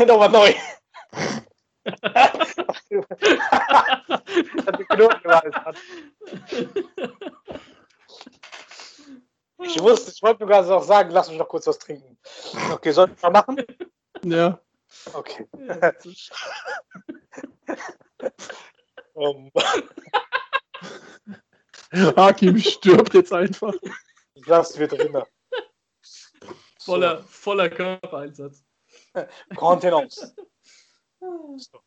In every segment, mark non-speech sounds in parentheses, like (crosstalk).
(laughs) Nochmal neu. ich wusste, ich wollte mir gerade auch sagen, lass mich noch kurz was trinken. Okay, soll ich mal machen? Ja. Okay. (laughs) um. Hakim stirbt jetzt einfach. Ich lasse wir drinnen. Voller, voller Körpereinsatz. Kontenance. (laughs) So.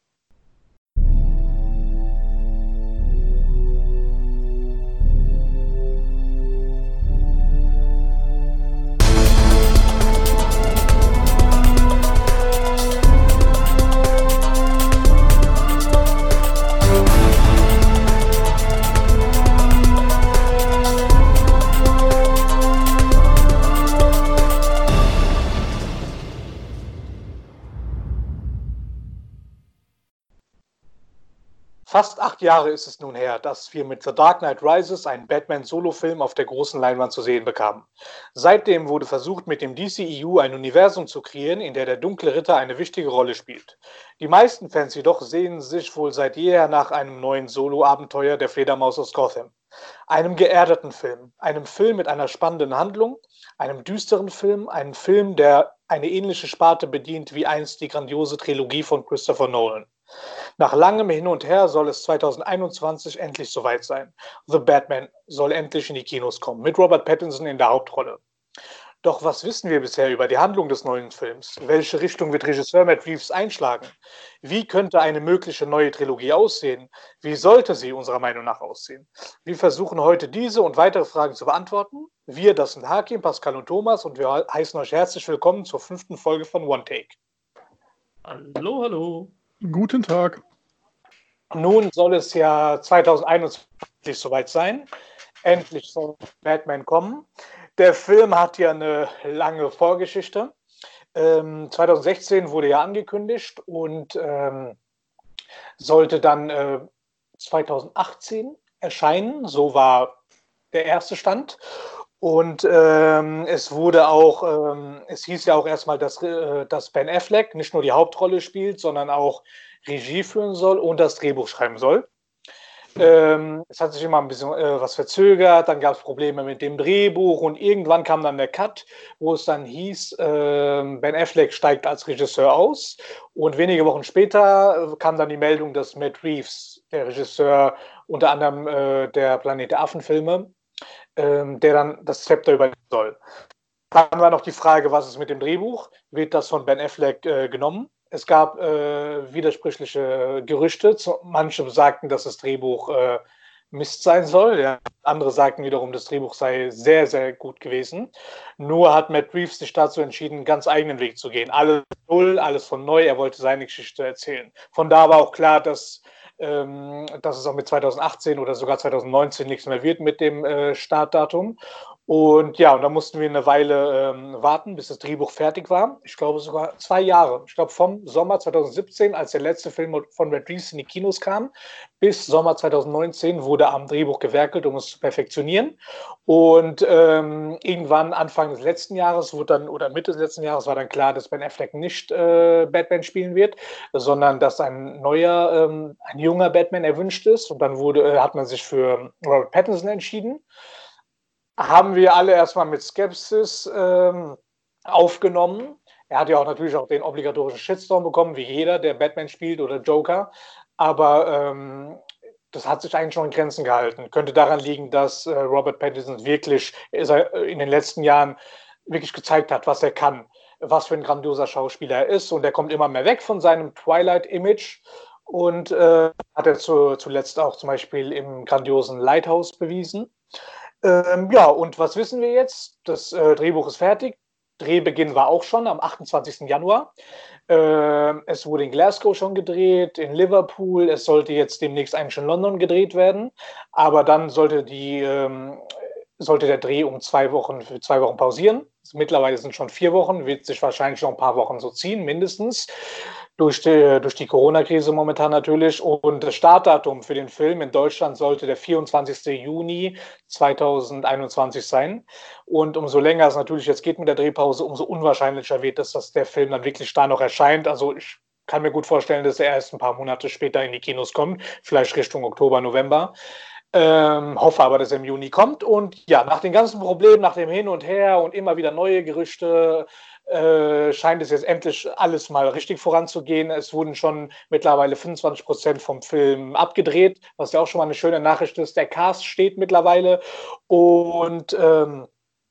Fast acht Jahre ist es nun her, dass wir mit The Dark Knight Rises einen Batman-Solo-Film auf der großen Leinwand zu sehen bekamen. Seitdem wurde versucht, mit dem DCEU ein Universum zu kreieren, in der der dunkle Ritter eine wichtige Rolle spielt. Die meisten Fans jedoch sehen sich wohl seit jeher nach einem neuen Solo-Abenteuer der Fledermaus aus Gotham. Einem geerdeten Film, einem Film mit einer spannenden Handlung, einem düsteren Film, einem Film, der eine ähnliche Sparte bedient wie einst die grandiose Trilogie von Christopher Nolan. Nach langem Hin und Her soll es 2021 endlich soweit sein. The Batman soll endlich in die Kinos kommen, mit Robert Pattinson in der Hauptrolle. Doch was wissen wir bisher über die Handlung des neuen Films? Welche Richtung wird Regisseur Matt Reeves einschlagen? Wie könnte eine mögliche neue Trilogie aussehen? Wie sollte sie unserer Meinung nach aussehen? Wir versuchen heute diese und weitere Fragen zu beantworten. Wir, das sind Hakim, Pascal und Thomas und wir heißen euch herzlich willkommen zur fünften Folge von One Take. Hallo, hallo. Guten Tag. Nun soll es ja 2021 soweit sein. Endlich soll Batman kommen. Der Film hat ja eine lange Vorgeschichte. Ähm, 2016 wurde ja angekündigt und ähm, sollte dann äh, 2018 erscheinen. So war der erste Stand. Und ähm, es wurde auch, ähm, es hieß ja auch erstmal, dass, äh, dass Ben Affleck nicht nur die Hauptrolle spielt, sondern auch Regie führen soll und das Drehbuch schreiben soll. Ähm, es hat sich immer ein bisschen äh, was verzögert, dann gab es Probleme mit dem Drehbuch und irgendwann kam dann der Cut, wo es dann hieß, äh, Ben Affleck steigt als Regisseur aus und wenige Wochen später äh, kam dann die Meldung, dass Matt Reeves, der Regisseur unter anderem äh, der Planet der Affen-Filme, ähm, der dann das Zepter übernehmen soll. Dann war noch die Frage, was ist mit dem Drehbuch? Wird das von Ben Affleck äh, genommen? Es gab äh, widersprüchliche Gerüchte. Manche sagten, dass das Drehbuch äh, Mist sein soll. Ja. Andere sagten wiederum, das Drehbuch sei sehr, sehr gut gewesen. Nur hat Matt Reeves sich dazu entschieden, einen ganz eigenen Weg zu gehen. Alles null, alles von neu. Er wollte seine Geschichte erzählen. Von da war auch klar, dass dass es auch mit 2018 oder sogar 2019 nichts mehr wird mit dem äh, Startdatum. Und ja, und da mussten wir eine Weile ähm, warten, bis das Drehbuch fertig war. Ich glaube sogar zwei Jahre. Ich glaube vom Sommer 2017, als der letzte Film von Red Reeves in die Kinos kam, bis Sommer 2019 wurde am Drehbuch gewerkelt, um es zu perfektionieren. Und ähm, irgendwann Anfang des letzten Jahres wurde dann, oder Mitte des letzten Jahres war dann klar, dass Ben Affleck nicht äh, Batman spielen wird, sondern dass ein neuer, ähm, ein junger Batman erwünscht ist. Und dann wurde, äh, hat man sich für Robert Pattinson entschieden haben wir alle erstmal mit Skepsis ähm, aufgenommen. Er hat ja auch natürlich auch den obligatorischen Shitstorm bekommen, wie jeder, der Batman spielt oder Joker. Aber ähm, das hat sich eigentlich schon in Grenzen gehalten. Könnte daran liegen, dass äh, Robert Pattinson wirklich in den letzten Jahren wirklich gezeigt hat, was er kann, was für ein grandioser Schauspieler er ist. Und er kommt immer mehr weg von seinem Twilight-Image und äh, hat er zu, zuletzt auch zum Beispiel im grandiosen Lighthouse bewiesen. Ähm, ja, und was wissen wir jetzt? Das äh, Drehbuch ist fertig. Drehbeginn war auch schon am 28. Januar. Äh, es wurde in Glasgow schon gedreht, in Liverpool. Es sollte jetzt demnächst eigentlich in London gedreht werden. Aber dann sollte, die, ähm, sollte der Dreh um zwei Wochen, für zwei Wochen pausieren. Mittlerweile sind schon vier Wochen, wird sich wahrscheinlich noch ein paar Wochen so ziehen, mindestens. Durch die, durch die Corona-Krise momentan natürlich. Und das Startdatum für den Film in Deutschland sollte der 24. Juni 2021 sein. Und umso länger es natürlich jetzt geht mit der Drehpause, umso unwahrscheinlicher wird es, dass der Film dann wirklich da noch erscheint. Also ich kann mir gut vorstellen, dass er erst ein paar Monate später in die Kinos kommt, vielleicht Richtung Oktober, November. Ähm, hoffe aber, dass er im Juni kommt. Und ja, nach den ganzen Problemen, nach dem Hin und Her und immer wieder neue Gerüchte, äh, scheint es jetzt endlich alles mal richtig voranzugehen. Es wurden schon mittlerweile 25 Prozent vom Film abgedreht, was ja auch schon mal eine schöne Nachricht ist. Der Cast steht mittlerweile. Und ähm,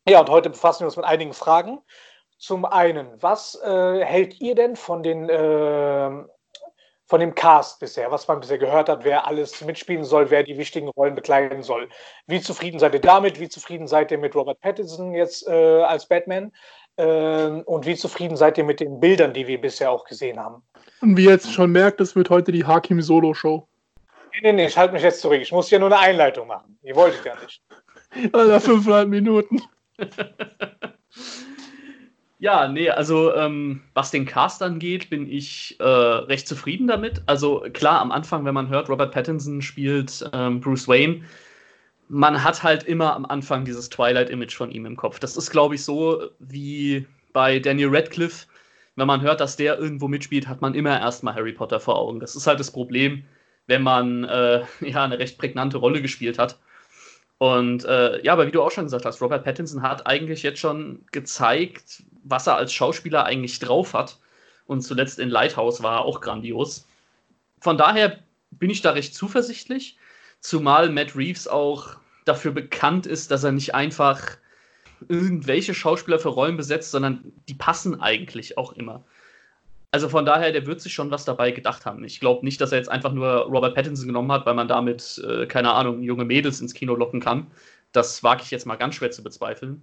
ja, und heute befassen wir uns mit einigen Fragen. Zum einen, was äh, hält ihr denn von den äh, von dem Cast bisher, was man bisher gehört hat, wer alles mitspielen soll, wer die wichtigen Rollen bekleiden soll. Wie zufrieden seid ihr damit? Wie zufrieden seid ihr mit Robert Pattinson jetzt äh, als Batman? Ähm, und wie zufrieden seid ihr mit den Bildern, die wir bisher auch gesehen haben? Und wie ihr jetzt schon merkt, das wird heute die Hakim Solo Show. Nee, nee, nee, ich halte mich jetzt zurück. Ich muss hier nur eine Einleitung machen. Die wollte ich ja nicht. (laughs) Alter, fünfeinhalb Minuten. (laughs) Ja, nee, also ähm, was den Cast angeht, bin ich äh, recht zufrieden damit. Also klar, am Anfang, wenn man hört, Robert Pattinson spielt ähm, Bruce Wayne, man hat halt immer am Anfang dieses Twilight-Image von ihm im Kopf. Das ist, glaube ich, so wie bei Daniel Radcliffe. Wenn man hört, dass der irgendwo mitspielt, hat man immer erstmal Harry Potter vor Augen. Das ist halt das Problem, wenn man äh, (laughs) ja eine recht prägnante Rolle gespielt hat. Und äh, ja, aber wie du auch schon gesagt hast, Robert Pattinson hat eigentlich jetzt schon gezeigt, was er als Schauspieler eigentlich drauf hat. Und zuletzt in Lighthouse war er auch grandios. Von daher bin ich da recht zuversichtlich, zumal Matt Reeves auch dafür bekannt ist, dass er nicht einfach irgendwelche Schauspieler für Rollen besetzt, sondern die passen eigentlich auch immer. Also von daher, der wird sich schon was dabei gedacht haben. Ich glaube nicht, dass er jetzt einfach nur Robert Pattinson genommen hat, weil man damit, äh, keine Ahnung, junge Mädels ins Kino locken kann. Das wage ich jetzt mal ganz schwer zu bezweifeln.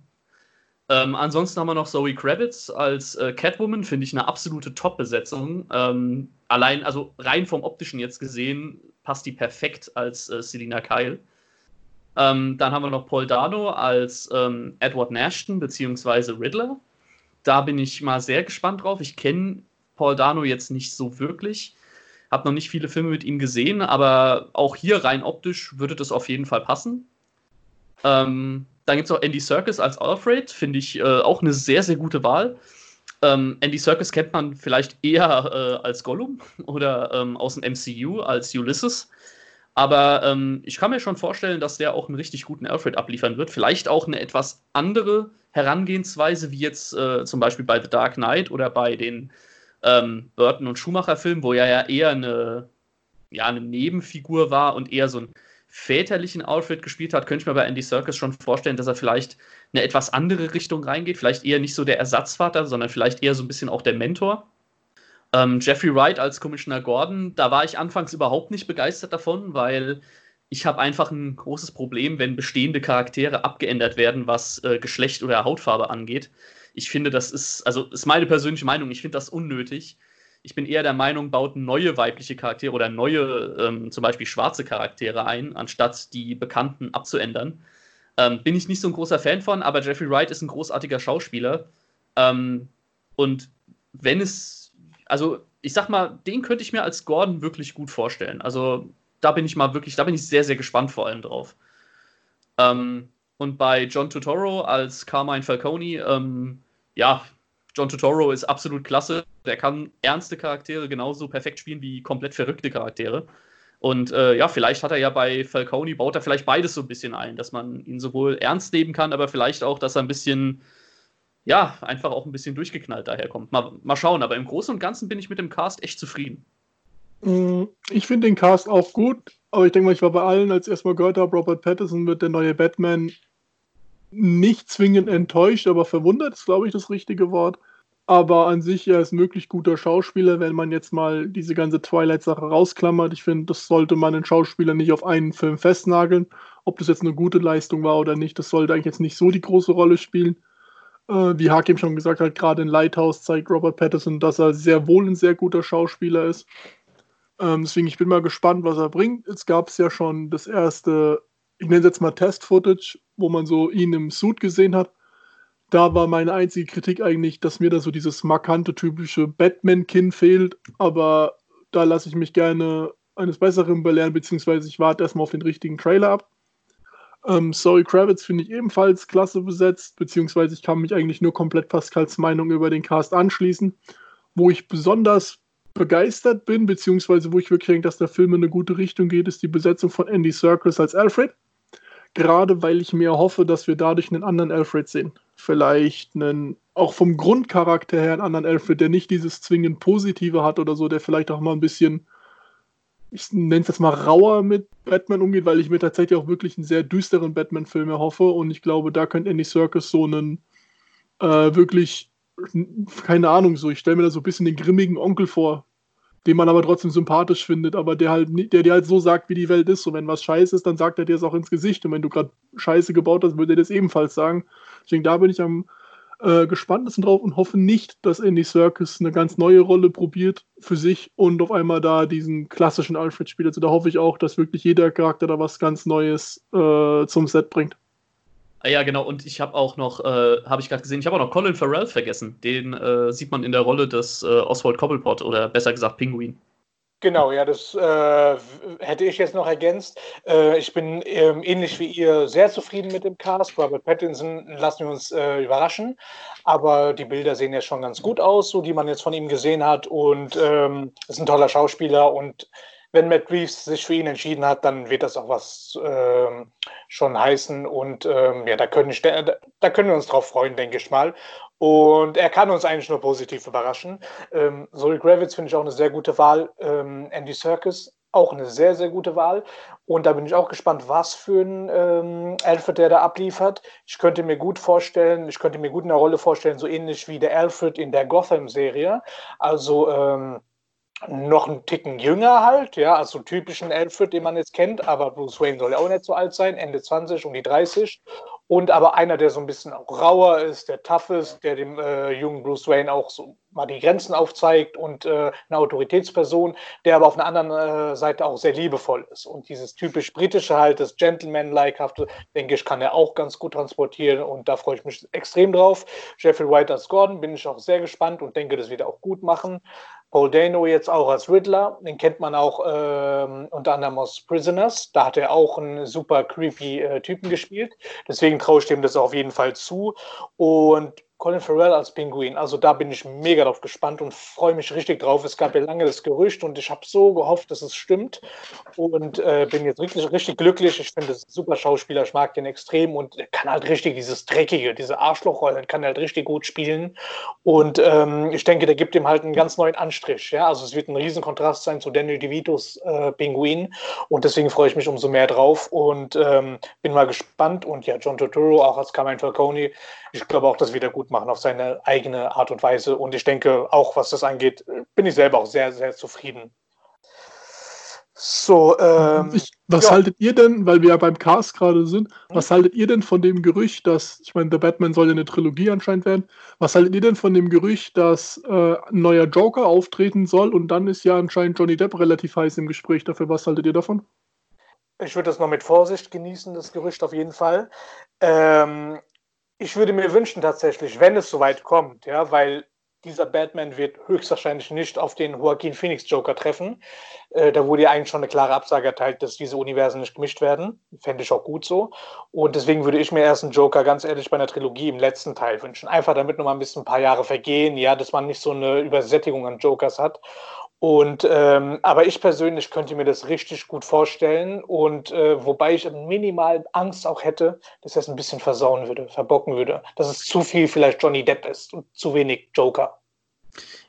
Ähm, ansonsten haben wir noch Zoe Kravitz als äh, Catwoman, finde ich eine absolute Top-Besetzung. Ähm, allein, also rein vom optischen jetzt gesehen, passt die perfekt als äh, Selina Kyle. Ähm, dann haben wir noch Paul Dano als ähm, Edward Nashton bzw. Riddler. Da bin ich mal sehr gespannt drauf. Ich kenne Paul Dano jetzt nicht so wirklich. Habe noch nicht viele Filme mit ihm gesehen, aber auch hier rein optisch würde das auf jeden Fall passen. Ähm, dann gibt es auch Andy Serkis als Alfred, finde ich äh, auch eine sehr, sehr gute Wahl. Ähm, Andy Serkis kennt man vielleicht eher äh, als Gollum (laughs) oder ähm, aus dem MCU als Ulysses. Aber ähm, ich kann mir schon vorstellen, dass der auch einen richtig guten Alfred abliefern wird. Vielleicht auch eine etwas andere Herangehensweise, wie jetzt äh, zum Beispiel bei The Dark Knight oder bei den ähm, Burton und Schumacher-Film, wo er ja eher eine, ja, eine Nebenfigur war und eher so einen väterlichen Alfred gespielt hat, könnte ich mir bei Andy Serkis schon vorstellen, dass er vielleicht eine etwas andere Richtung reingeht. Vielleicht eher nicht so der Ersatzvater, sondern vielleicht eher so ein bisschen auch der Mentor. Ähm, Jeffrey Wright als Commissioner Gordon, da war ich anfangs überhaupt nicht begeistert davon, weil ich habe einfach ein großes Problem, wenn bestehende Charaktere abgeändert werden, was äh, Geschlecht oder Hautfarbe angeht ich finde, das ist, also ist meine persönliche Meinung, ich finde das unnötig. Ich bin eher der Meinung, baut neue weibliche Charaktere oder neue, ähm, zum Beispiel schwarze Charaktere ein, anstatt die bekannten abzuändern. Ähm, bin ich nicht so ein großer Fan von, aber Jeffrey Wright ist ein großartiger Schauspieler. Ähm, und wenn es, also ich sag mal, den könnte ich mir als Gordon wirklich gut vorstellen. Also da bin ich mal wirklich, da bin ich sehr, sehr gespannt vor allem drauf. Ähm, und bei John Totoro als Carmine Falcone, ähm, ja, John Totoro ist absolut klasse. Der kann ernste Charaktere genauso perfekt spielen wie komplett verrückte Charaktere. Und äh, ja, vielleicht hat er ja bei Falcone, baut er vielleicht beides so ein bisschen ein, dass man ihn sowohl ernst nehmen kann, aber vielleicht auch, dass er ein bisschen, ja, einfach auch ein bisschen durchgeknallt daherkommt. Mal, mal schauen, aber im Großen und Ganzen bin ich mit dem Cast echt zufrieden. Mm, ich finde den Cast auch gut, aber ich denke mal, ich war bei allen, als ich erstmal gehört habe, Robert Pattinson wird der neue Batman, nicht zwingend enttäuscht, aber verwundert ist, glaube ich, das richtige Wort. Aber an sich, er ist möglich guter Schauspieler, wenn man jetzt mal diese ganze Twilight-Sache rausklammert. Ich finde, das sollte man einen Schauspieler nicht auf einen Film festnageln. Ob das jetzt eine gute Leistung war oder nicht, das sollte eigentlich jetzt nicht so die große Rolle spielen. Äh, wie Hakim schon gesagt hat, gerade in Lighthouse zeigt Robert Patterson, dass er sehr wohl ein sehr guter Schauspieler ist. Ähm, deswegen, ich bin mal gespannt, was er bringt. Jetzt gab es ja schon das erste ich nenne es jetzt mal Test-Footage, wo man so ihn im Suit gesehen hat. Da war meine einzige Kritik eigentlich, dass mir da so dieses markante, typische Batman-Kinn fehlt. Aber da lasse ich mich gerne eines Besseren belehren, beziehungsweise ich warte erstmal auf den richtigen Trailer ab. Ähm, Sorry Kravitz finde ich ebenfalls klasse besetzt, beziehungsweise ich kann mich eigentlich nur komplett Pascals Meinung über den Cast anschließen. Wo ich besonders begeistert bin, beziehungsweise wo ich wirklich denke, dass der Film in eine gute Richtung geht, ist die Besetzung von Andy Serkis als Alfred. Gerade weil ich mir hoffe, dass wir dadurch einen anderen Alfred sehen. Vielleicht einen, auch vom Grundcharakter her einen anderen Alfred, der nicht dieses zwingend Positive hat oder so, der vielleicht auch mal ein bisschen ich nenne es jetzt mal rauer mit Batman umgeht, weil ich mir tatsächlich auch wirklich einen sehr düsteren Batman-Film erhoffe. Und ich glaube, da könnte Andy Serkis so einen äh, wirklich, keine Ahnung, so, ich stelle mir da so ein bisschen den grimmigen Onkel vor, den man aber trotzdem sympathisch findet, aber der halt, der dir halt so sagt, wie die Welt ist. So, wenn was scheiße ist, dann sagt er dir es auch ins Gesicht. Und wenn du gerade Scheiße gebaut hast, würde er das ebenfalls sagen. Deswegen da bin ich am äh, gespannt sind drauf und hoffe nicht, dass Andy Serkis eine ganz neue Rolle probiert für sich und auf einmal da diesen klassischen Alfred spielt. Also da hoffe ich auch, dass wirklich jeder Charakter da was ganz Neues äh, zum Set bringt. Ah ja, genau. Und ich habe auch noch, äh, habe ich gerade gesehen, ich habe auch noch Colin Farrell vergessen. Den äh, sieht man in der Rolle des äh, Oswald Cobblepot oder besser gesagt Pinguin. Genau, ja, das äh, hätte ich jetzt noch ergänzt. Äh, ich bin ähm, ähnlich wie ihr sehr zufrieden mit dem Cast. Robert Pattinson lassen wir uns äh, überraschen, aber die Bilder sehen ja schon ganz gut aus, so die man jetzt von ihm gesehen hat. Und ähm, ist ein toller Schauspieler und wenn Matt Reeves sich für ihn entschieden hat, dann wird das auch was ähm, schon heißen. Und ähm, ja, da können, da können wir uns drauf freuen, denke ich mal. Und er kann uns eigentlich nur positiv überraschen. Ähm, Zoe Gravitz finde ich auch eine sehr gute Wahl. Ähm, Andy Serkis auch eine sehr, sehr gute Wahl. Und da bin ich auch gespannt, was für ein ähm, Alfred der da abliefert. Ich könnte mir gut vorstellen, ich könnte mir gut eine Rolle vorstellen, so ähnlich wie der Alfred in der Gotham-Serie. Also ähm, noch einen Ticken jünger halt, ja, also typischen Alfred, den man jetzt kennt, aber Bruce Wayne soll ja auch nicht so alt sein, Ende 20, um die 30. Und aber einer, der so ein bisschen auch rauer ist, der tough ist, der dem äh, jungen Bruce Wayne auch so mal die Grenzen aufzeigt und äh, eine Autoritätsperson, der aber auf einer anderen äh, Seite auch sehr liebevoll ist. Und dieses typisch britische halt, das Gentleman-like-hafte, denke ich, kann er auch ganz gut transportieren und da freue ich mich extrem drauf. Jeffrey White als Gordon bin ich auch sehr gespannt und denke, das wird er auch gut machen. Paul Dano jetzt auch als Riddler, den kennt man auch ähm, unter anderem aus Prisoners. Da hat er auch einen super creepy äh, Typen gespielt. Deswegen traue ich dem das auf jeden Fall zu. Und Colin Farrell als Pinguin. Also da bin ich mega drauf gespannt und freue mich richtig drauf. Es gab ja lange das Gerücht und ich habe so gehofft, dass es stimmt und äh, bin jetzt richtig, richtig glücklich. Ich finde, ist ein super Schauspieler. Ich mag den extrem und er kann halt richtig dieses Dreckige, diese Arschlochrollen, kann halt richtig gut spielen. Und ähm, ich denke, der gibt ihm halt einen ganz neuen Anstrich. Ja? Also es wird ein Riesenkontrast sein zu Daniel DeVitos äh, Pinguin und deswegen freue ich mich umso mehr drauf und ähm, bin mal gespannt. Und ja, John Turturro auch als Carmine Falcone. Ich glaube auch, dass wir da gut machen auf seine eigene Art und Weise. Und ich denke, auch was das angeht, bin ich selber auch sehr, sehr zufrieden. So, ähm, ich, was ja. haltet ihr denn, weil wir ja beim Cast gerade sind, hm? was haltet ihr denn von dem Gerücht, dass, ich meine, The Batman soll ja eine Trilogie anscheinend werden, was haltet ihr denn von dem Gerücht, dass äh, ein neuer Joker auftreten soll und dann ist ja anscheinend Johnny Depp relativ heiß im Gespräch dafür, was haltet ihr davon? Ich würde das noch mit Vorsicht genießen, das Gerücht auf jeden Fall. Ähm, ich würde mir wünschen tatsächlich, wenn es soweit kommt, ja, weil dieser Batman wird höchstwahrscheinlich nicht auf den Joaquin Phoenix Joker treffen. Äh, da wurde ja eigentlich schon eine klare Absage erteilt, dass diese Universen nicht gemischt werden. Fände ich auch gut so. Und deswegen würde ich mir erst einen Joker ganz ehrlich bei einer Trilogie im letzten Teil wünschen. Einfach damit noch mal ein bisschen ein paar Jahre vergehen, ja, dass man nicht so eine Übersättigung an Jokers hat. Und ähm, aber ich persönlich könnte mir das richtig gut vorstellen und äh, wobei ich minimal Angst auch hätte, dass er es ein bisschen versauen würde, verbocken würde, dass es zu viel vielleicht Johnny Depp ist und zu wenig Joker.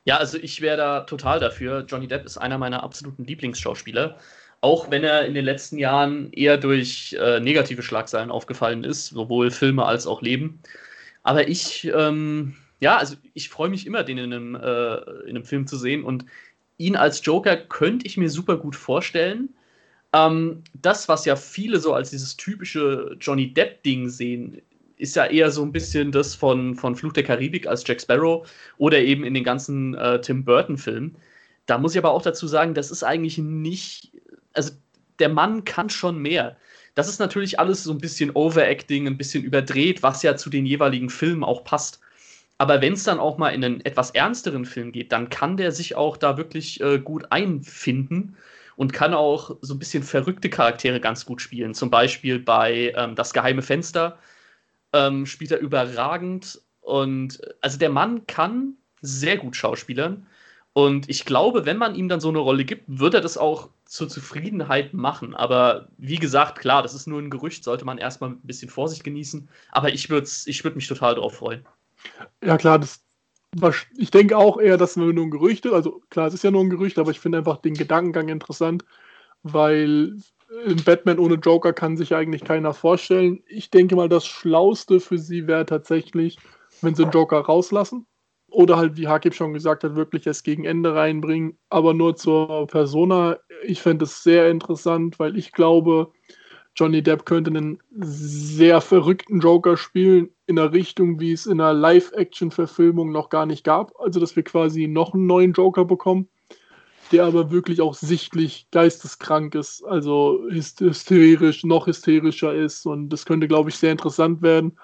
Ja, also ich wäre da total dafür. Johnny Depp ist einer meiner absoluten Lieblingsschauspieler, auch wenn er in den letzten Jahren eher durch äh, negative Schlagzeilen aufgefallen ist, sowohl Filme als auch Leben. Aber ich, ähm, ja, also ich freue mich immer, den in einem, äh, in einem Film zu sehen und ihn als Joker könnte ich mir super gut vorstellen. Ähm, das, was ja viele so als dieses typische Johnny Depp-Ding sehen, ist ja eher so ein bisschen das von, von Fluch der Karibik als Jack Sparrow oder eben in den ganzen äh, Tim Burton-Filmen. Da muss ich aber auch dazu sagen, das ist eigentlich nicht, also der Mann kann schon mehr. Das ist natürlich alles so ein bisschen Overacting, ein bisschen überdreht, was ja zu den jeweiligen Filmen auch passt. Aber wenn es dann auch mal in einen etwas ernsteren Film geht, dann kann der sich auch da wirklich äh, gut einfinden und kann auch so ein bisschen verrückte Charaktere ganz gut spielen. Zum Beispiel bei ähm, Das geheime Fenster ähm, spielt er überragend. Und also der Mann kann sehr gut schauspielern. Und ich glaube, wenn man ihm dann so eine Rolle gibt, wird er das auch zur Zufriedenheit machen. Aber wie gesagt, klar, das ist nur ein Gerücht, sollte man erstmal ein bisschen Vorsicht genießen. Aber ich würde ich würd mich total darauf freuen. Ja, klar, das, ich denke auch eher, dass wir nur ein Gerücht ist. Also klar, es ist ja nur ein Gerücht, aber ich finde einfach den Gedankengang interessant, weil ein Batman ohne Joker kann sich eigentlich keiner vorstellen. Ich denke mal, das Schlauste für sie wäre tatsächlich, wenn sie den Joker rauslassen. Oder halt, wie Hakib schon gesagt hat, wirklich erst gegen Ende reinbringen. Aber nur zur Persona. Ich fände es sehr interessant, weil ich glaube, Johnny Depp könnte einen sehr verrückten Joker spielen in einer Richtung, wie es in einer Live-Action-Verfilmung noch gar nicht gab. Also, dass wir quasi noch einen neuen Joker bekommen, der aber wirklich auch sichtlich geisteskrank ist, also hysterisch, noch hysterischer ist. Und das könnte, glaube ich, sehr interessant werden.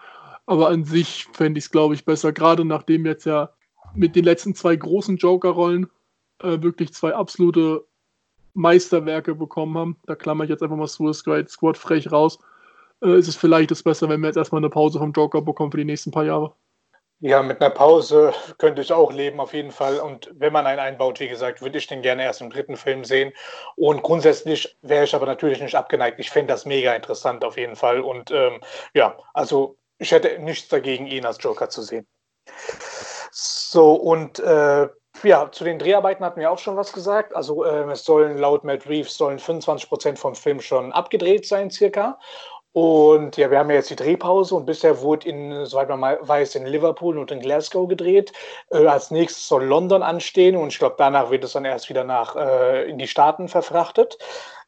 Aber an sich fände ich es, glaube ich, besser, gerade nachdem jetzt ja mit den letzten zwei großen Joker-Rollen äh, wirklich zwei absolute Meisterwerke bekommen haben. Da klammer ich jetzt einfach mal Suicide Squad frech raus. Äh, ist es vielleicht das besser, wenn wir jetzt erstmal eine Pause vom Joker bekommen für die nächsten paar Jahre. Ja, mit einer Pause könnte ich auch leben, auf jeden Fall. Und wenn man einen einbaut, wie gesagt, würde ich den gerne erst im dritten Film sehen. Und grundsätzlich wäre ich aber natürlich nicht abgeneigt. Ich fände das mega interessant, auf jeden Fall. Und ähm, ja, also ich hätte nichts dagegen, ihn als Joker zu sehen. So, und äh, ja, zu den Dreharbeiten hatten wir auch schon was gesagt. Also äh, es sollen laut Matt Reeves sollen 25 Prozent vom Film schon abgedreht sein, circa. Und ja, wir haben ja jetzt die Drehpause und bisher wurde in, soweit man weiß, in Liverpool und in Glasgow gedreht. Äh, als nächstes soll London anstehen und ich glaube, danach wird es dann erst wieder nach äh, in die Staaten verfrachtet.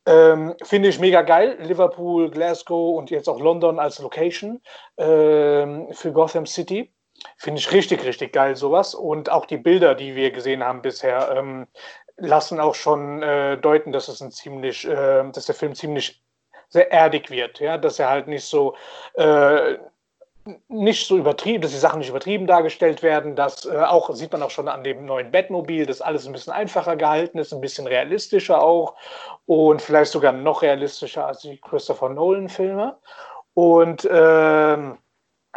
Ähm, Finde ich mega geil. Liverpool, Glasgow und jetzt auch London als Location ähm, für Gotham City. Finde ich richtig, richtig geil, sowas. Und auch die Bilder, die wir gesehen haben bisher, ähm, lassen auch schon äh, deuten, dass es ein ziemlich, äh, dass der Film ziemlich sehr erdig wird, ja, dass er halt nicht so äh, nicht so übertrieben, dass die Sachen nicht übertrieben dargestellt werden. Das äh, auch sieht man auch schon an dem neuen Batmobil, dass alles ein bisschen einfacher gehalten ist, ein bisschen realistischer auch und vielleicht sogar noch realistischer als die Christopher Nolan-Filme. Und ähm,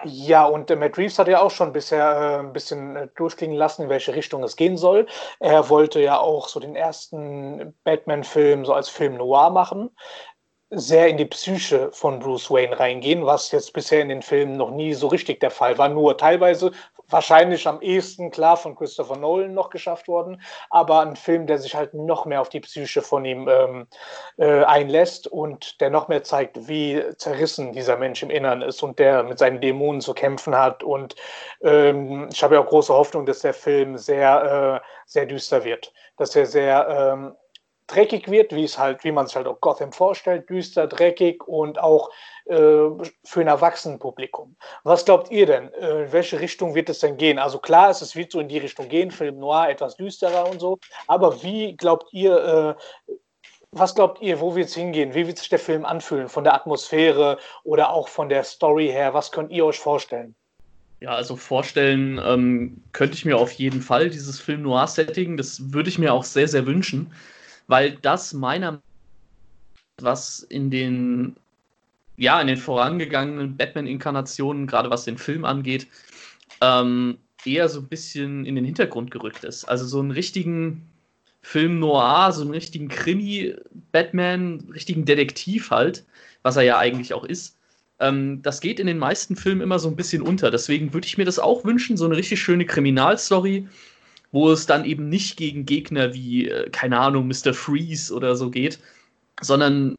ja, und äh, Matt Reeves hat ja auch schon bisher äh, ein bisschen äh, durchklingen lassen, in welche Richtung es gehen soll. Er wollte ja auch so den ersten Batman-Film so als Film noir machen sehr in die Psyche von Bruce Wayne reingehen, was jetzt bisher in den Filmen noch nie so richtig der Fall war. Nur teilweise wahrscheinlich am ehesten klar von Christopher Nolan noch geschafft worden, aber ein Film, der sich halt noch mehr auf die Psyche von ihm ähm, äh, einlässt und der noch mehr zeigt, wie zerrissen dieser Mensch im Innern ist und der mit seinen Dämonen zu kämpfen hat. Und ähm, ich habe ja auch große Hoffnung, dass der Film sehr, äh, sehr düster wird, dass er sehr ähm, dreckig wird, wie es halt, wie man es halt auch Gotham vorstellt, düster, dreckig und auch äh, für ein Erwachsenenpublikum. Was glaubt ihr denn? Äh, in welche Richtung wird es denn gehen? Also klar, es wird so in die Richtung gehen, Film Noir, etwas düsterer und so. Aber wie glaubt ihr, äh, was glaubt ihr, wo wird es hingehen? Wie wird sich der Film anfühlen? Von der Atmosphäre oder auch von der Story her? Was könnt ihr euch vorstellen? Ja, also vorstellen ähm, könnte ich mir auf jeden Fall dieses Film Noir-Setting. Das würde ich mir auch sehr, sehr wünschen weil das meiner was in den ja in den vorangegangenen Batman-Inkarnationen, gerade was den Film angeht, ähm, eher so ein bisschen in den Hintergrund gerückt ist. Also so einen richtigen Film noir, so einen richtigen Krimi-Batman, richtigen Detektiv halt, was er ja eigentlich auch ist. Ähm, das geht in den meisten Filmen immer so ein bisschen unter. Deswegen würde ich mir das auch wünschen, so eine richtig schöne Kriminalstory, wo es dann eben nicht gegen Gegner wie, äh, keine Ahnung, Mr. Freeze oder so geht, sondern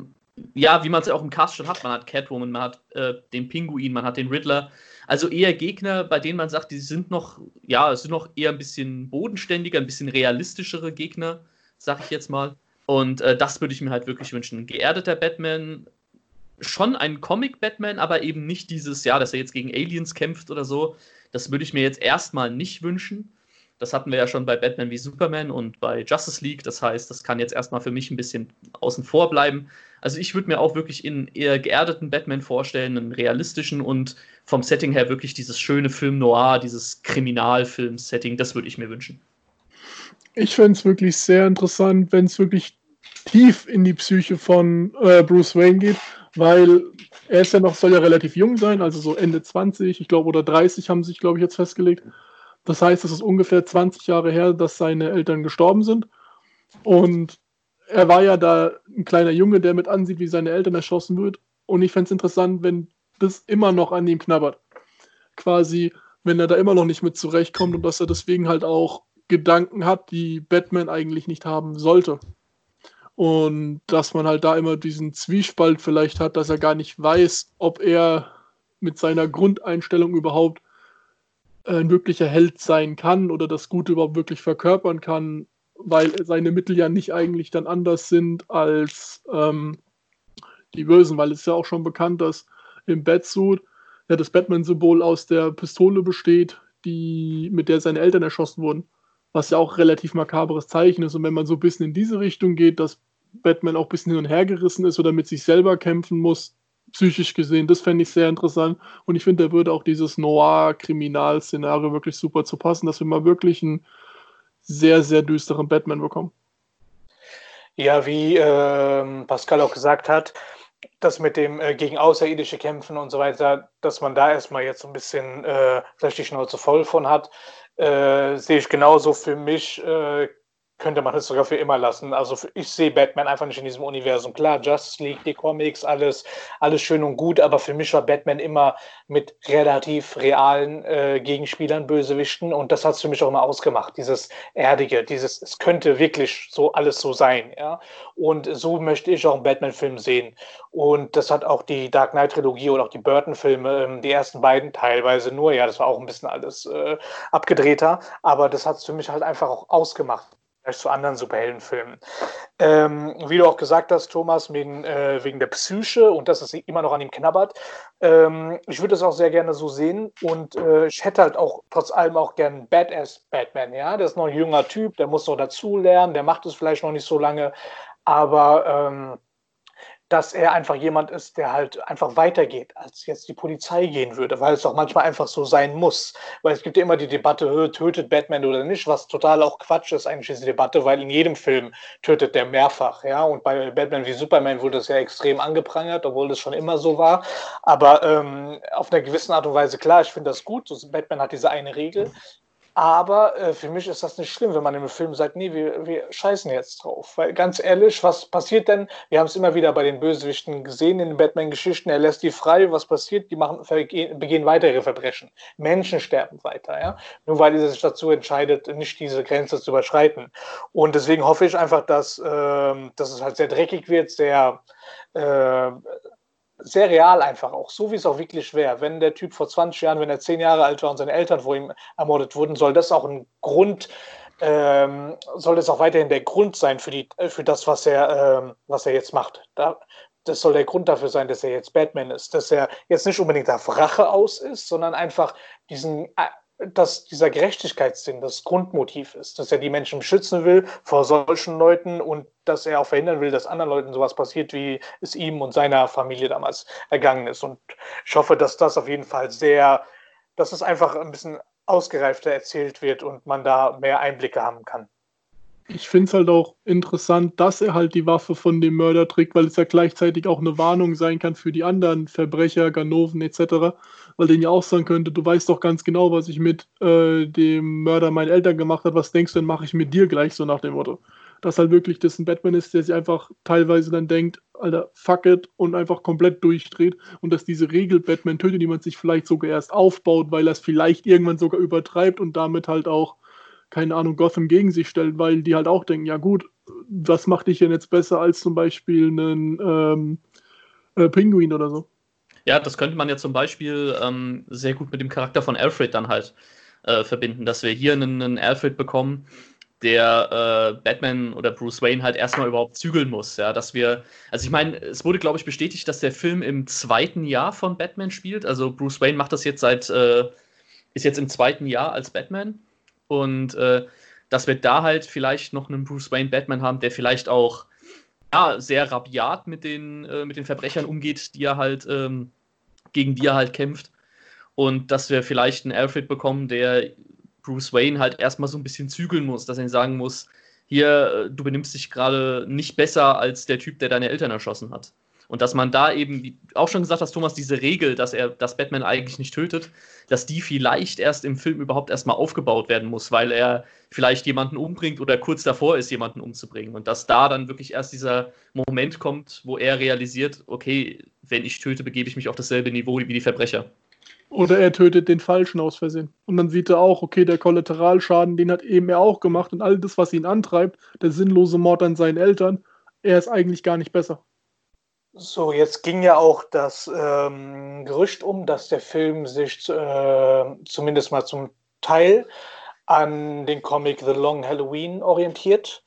ja, wie man es ja auch im Cast schon hat. Man hat Catwoman, man hat äh, den Pinguin, man hat den Riddler. Also eher Gegner, bei denen man sagt, die sind noch, ja, sind noch eher ein bisschen bodenständiger, ein bisschen realistischere Gegner, sag ich jetzt mal. Und äh, das würde ich mir halt wirklich wünschen. Ein geerdeter Batman, schon ein Comic-Batman, aber eben nicht dieses, ja, dass er jetzt gegen Aliens kämpft oder so. Das würde ich mir jetzt erstmal nicht wünschen. Das hatten wir ja schon bei Batman wie Superman und bei Justice League. Das heißt, das kann jetzt erstmal für mich ein bisschen außen vor bleiben. Also ich würde mir auch wirklich in eher geerdeten Batman vorstellen, einen realistischen und vom Setting her wirklich dieses schöne Film Noir, dieses Kriminalfilm-Setting, das würde ich mir wünschen. Ich fände es wirklich sehr interessant, wenn es wirklich tief in die Psyche von äh, Bruce Wayne geht, weil er ist ja noch, soll ja relativ jung sein, also so Ende 20, ich glaube, oder 30 haben sich, glaube ich, jetzt festgelegt. Das heißt, es ist ungefähr 20 Jahre her, dass seine Eltern gestorben sind. Und er war ja da ein kleiner Junge, der mit ansieht, wie seine Eltern erschossen wird. Und ich fände es interessant, wenn das immer noch an ihm knabbert. Quasi, wenn er da immer noch nicht mit zurechtkommt und dass er deswegen halt auch Gedanken hat, die Batman eigentlich nicht haben sollte. Und dass man halt da immer diesen Zwiespalt vielleicht hat, dass er gar nicht weiß, ob er mit seiner Grundeinstellung überhaupt ein wirklicher Held sein kann oder das Gute überhaupt wirklich verkörpern kann, weil seine Mittel ja nicht eigentlich dann anders sind als ähm, die Bösen, weil es ist ja auch schon bekannt, dass im Batsuit ja das Batman-Symbol aus der Pistole besteht, die, mit der seine Eltern erschossen wurden. Was ja auch relativ makaberes Zeichen ist. Und wenn man so ein bisschen in diese Richtung geht, dass Batman auch ein bisschen hin und her gerissen ist oder mit sich selber kämpfen muss, psychisch gesehen, das fände ich sehr interessant. Und ich finde, da würde auch dieses Noir-Kriminal-Szenario wirklich super zu passen, dass wir mal wirklich einen sehr, sehr düsteren Batman bekommen. Ja, wie äh, Pascal auch gesagt hat, das mit dem äh, gegen Außerirdische kämpfen und so weiter, dass man da erstmal jetzt so ein bisschen äh, vielleicht die Schnauze voll von hat, äh, sehe ich genauso für mich äh, könnte man es sogar für immer lassen. Also ich sehe Batman einfach nicht in diesem Universum. Klar, Justice League, die Comics, alles, alles schön und gut, aber für mich war Batman immer mit relativ realen äh, Gegenspielern, Bösewichten und das hat es für mich auch immer ausgemacht. Dieses Erdige, dieses, es könnte wirklich so alles so sein, ja. Und so möchte ich auch einen Batman-Film sehen. Und das hat auch die Dark Knight-Trilogie oder auch die Burton-Filme, ähm, die ersten beiden teilweise nur, ja, das war auch ein bisschen alles äh, abgedrehter, aber das hat es für mich halt einfach auch ausgemacht zu anderen Superheldenfilmen. Ähm, wie du auch gesagt hast, Thomas, wegen, äh, wegen der Psyche und dass es immer noch an ihm knabbert. Ähm, ich würde das auch sehr gerne so sehen und äh, ich hätte halt auch trotz allem auch gern Badass Batman, ja. Der ist noch ein junger Typ, der muss noch dazulernen, der macht es vielleicht noch nicht so lange, aber ähm, dass er einfach jemand ist, der halt einfach weitergeht, als jetzt die Polizei gehen würde, weil es auch manchmal einfach so sein muss. Weil es gibt ja immer die Debatte, tötet Batman oder nicht, was total auch Quatsch ist eigentlich diese Debatte, weil in jedem Film tötet der mehrfach, ja. Und bei Batman wie Superman wurde das ja extrem angeprangert, obwohl das schon immer so war. Aber ähm, auf einer gewissen Art und Weise klar, ich finde das gut. Batman hat diese eine Regel. Aber äh, für mich ist das nicht schlimm, wenn man im Film sagt, nee, wir, wir scheißen jetzt drauf. Weil ganz ehrlich, was passiert denn? Wir haben es immer wieder bei den Bösewichten gesehen in den Batman-Geschichten. Er lässt die frei. Was passiert? Die machen, begehen weitere Verbrechen. Menschen sterben weiter. Ja? Nur weil er sich dazu entscheidet, nicht diese Grenze zu überschreiten. Und deswegen hoffe ich einfach, dass, äh, dass es halt sehr dreckig wird, sehr. Äh, sehr real einfach auch, so wie es auch wirklich wäre. Wenn der Typ vor 20 Jahren, wenn er 10 Jahre alt war und seine Eltern vor ihm ermordet wurden, soll das auch ein Grund, ähm, soll das auch weiterhin der Grund sein für, die, für das, was er, ähm, was er jetzt macht. Da, das soll der Grund dafür sein, dass er jetzt Batman ist. Dass er jetzt nicht unbedingt auf Rache aus ist, sondern einfach diesen äh, dass dieser Gerechtigkeitssinn das Grundmotiv ist, dass er die Menschen beschützen will vor solchen Leuten und dass er auch verhindern will, dass anderen Leuten sowas passiert, wie es ihm und seiner Familie damals ergangen ist. Und ich hoffe, dass das auf jeden Fall sehr, dass es einfach ein bisschen ausgereifter erzählt wird und man da mehr Einblicke haben kann ich finde es halt auch interessant, dass er halt die Waffe von dem Mörder trägt, weil es ja gleichzeitig auch eine Warnung sein kann für die anderen Verbrecher, Ganoven etc. Weil den ja auch sagen könnte, du weißt doch ganz genau, was ich mit äh, dem Mörder meinen Eltern gemacht habe, was denkst du denn, mache ich mit dir gleich, so nach dem Motto. Dass halt wirklich das ein Batman ist, der sich einfach teilweise dann denkt, Alter, fuck it, und einfach komplett durchdreht. Und dass diese Regel Batman tötet, die man sich vielleicht sogar erst aufbaut, weil er es vielleicht irgendwann sogar übertreibt und damit halt auch keine Ahnung, Gotham gegen sich stellt, weil die halt auch denken, ja gut, was macht dich denn jetzt besser als zum Beispiel einen ähm, äh, Pinguin oder so? Ja, das könnte man ja zum Beispiel ähm, sehr gut mit dem Charakter von Alfred dann halt äh, verbinden, dass wir hier einen, einen Alfred bekommen, der äh, Batman oder Bruce Wayne halt erstmal überhaupt zügeln muss. Ja, dass wir, also ich meine, es wurde, glaube ich, bestätigt, dass der Film im zweiten Jahr von Batman spielt. Also Bruce Wayne macht das jetzt seit, äh, ist jetzt im zweiten Jahr als Batman. Und äh, dass wir da halt vielleicht noch einen Bruce Wayne Batman haben, der vielleicht auch ja, sehr rabiat mit den, äh, mit den Verbrechern umgeht, die er halt, ähm, gegen die er halt kämpft. Und dass wir vielleicht einen Alfred bekommen, der Bruce Wayne halt erstmal so ein bisschen zügeln muss, dass er ihm sagen muss, hier, äh, du benimmst dich gerade nicht besser als der Typ, der deine Eltern erschossen hat. Und dass man da eben, wie auch schon gesagt hast, Thomas, diese Regel, dass er, dass Batman eigentlich nicht tötet, dass die vielleicht erst im Film überhaupt erstmal aufgebaut werden muss, weil er vielleicht jemanden umbringt oder kurz davor ist, jemanden umzubringen. Und dass da dann wirklich erst dieser Moment kommt, wo er realisiert, okay, wenn ich töte, begebe ich mich auf dasselbe Niveau wie die Verbrecher. Oder er tötet den Falschen aus Versehen. Und dann sieht er auch, okay, der Kollateralschaden, den hat eben er auch gemacht und all das, was ihn antreibt, der sinnlose Mord an seinen Eltern, er ist eigentlich gar nicht besser. So, jetzt ging ja auch das ähm, Gerücht um, dass der Film sich äh, zumindest mal zum Teil an den Comic The Long Halloween orientiert.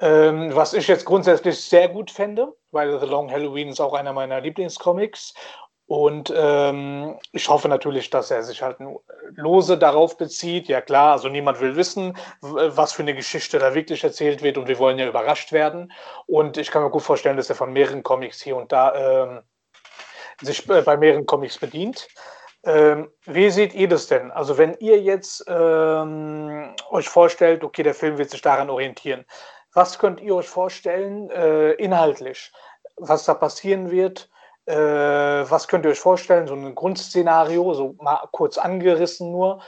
Ähm, was ich jetzt grundsätzlich sehr gut fände, weil The Long Halloween ist auch einer meiner Lieblingscomics und ähm, ich hoffe natürlich, dass er sich halt lose darauf bezieht. Ja klar, also niemand will wissen, was für eine Geschichte da wirklich erzählt wird und wir wollen ja überrascht werden. Und ich kann mir gut vorstellen, dass er von mehreren Comics hier und da ähm, sich bei mehreren Comics bedient. Ähm, wie seht ihr das denn? Also wenn ihr jetzt ähm, euch vorstellt, okay, der Film wird sich daran orientieren, was könnt ihr euch vorstellen äh, inhaltlich, was da passieren wird? Äh, was könnt ihr euch vorstellen? So ein Grundszenario, so mal kurz angerissen nur,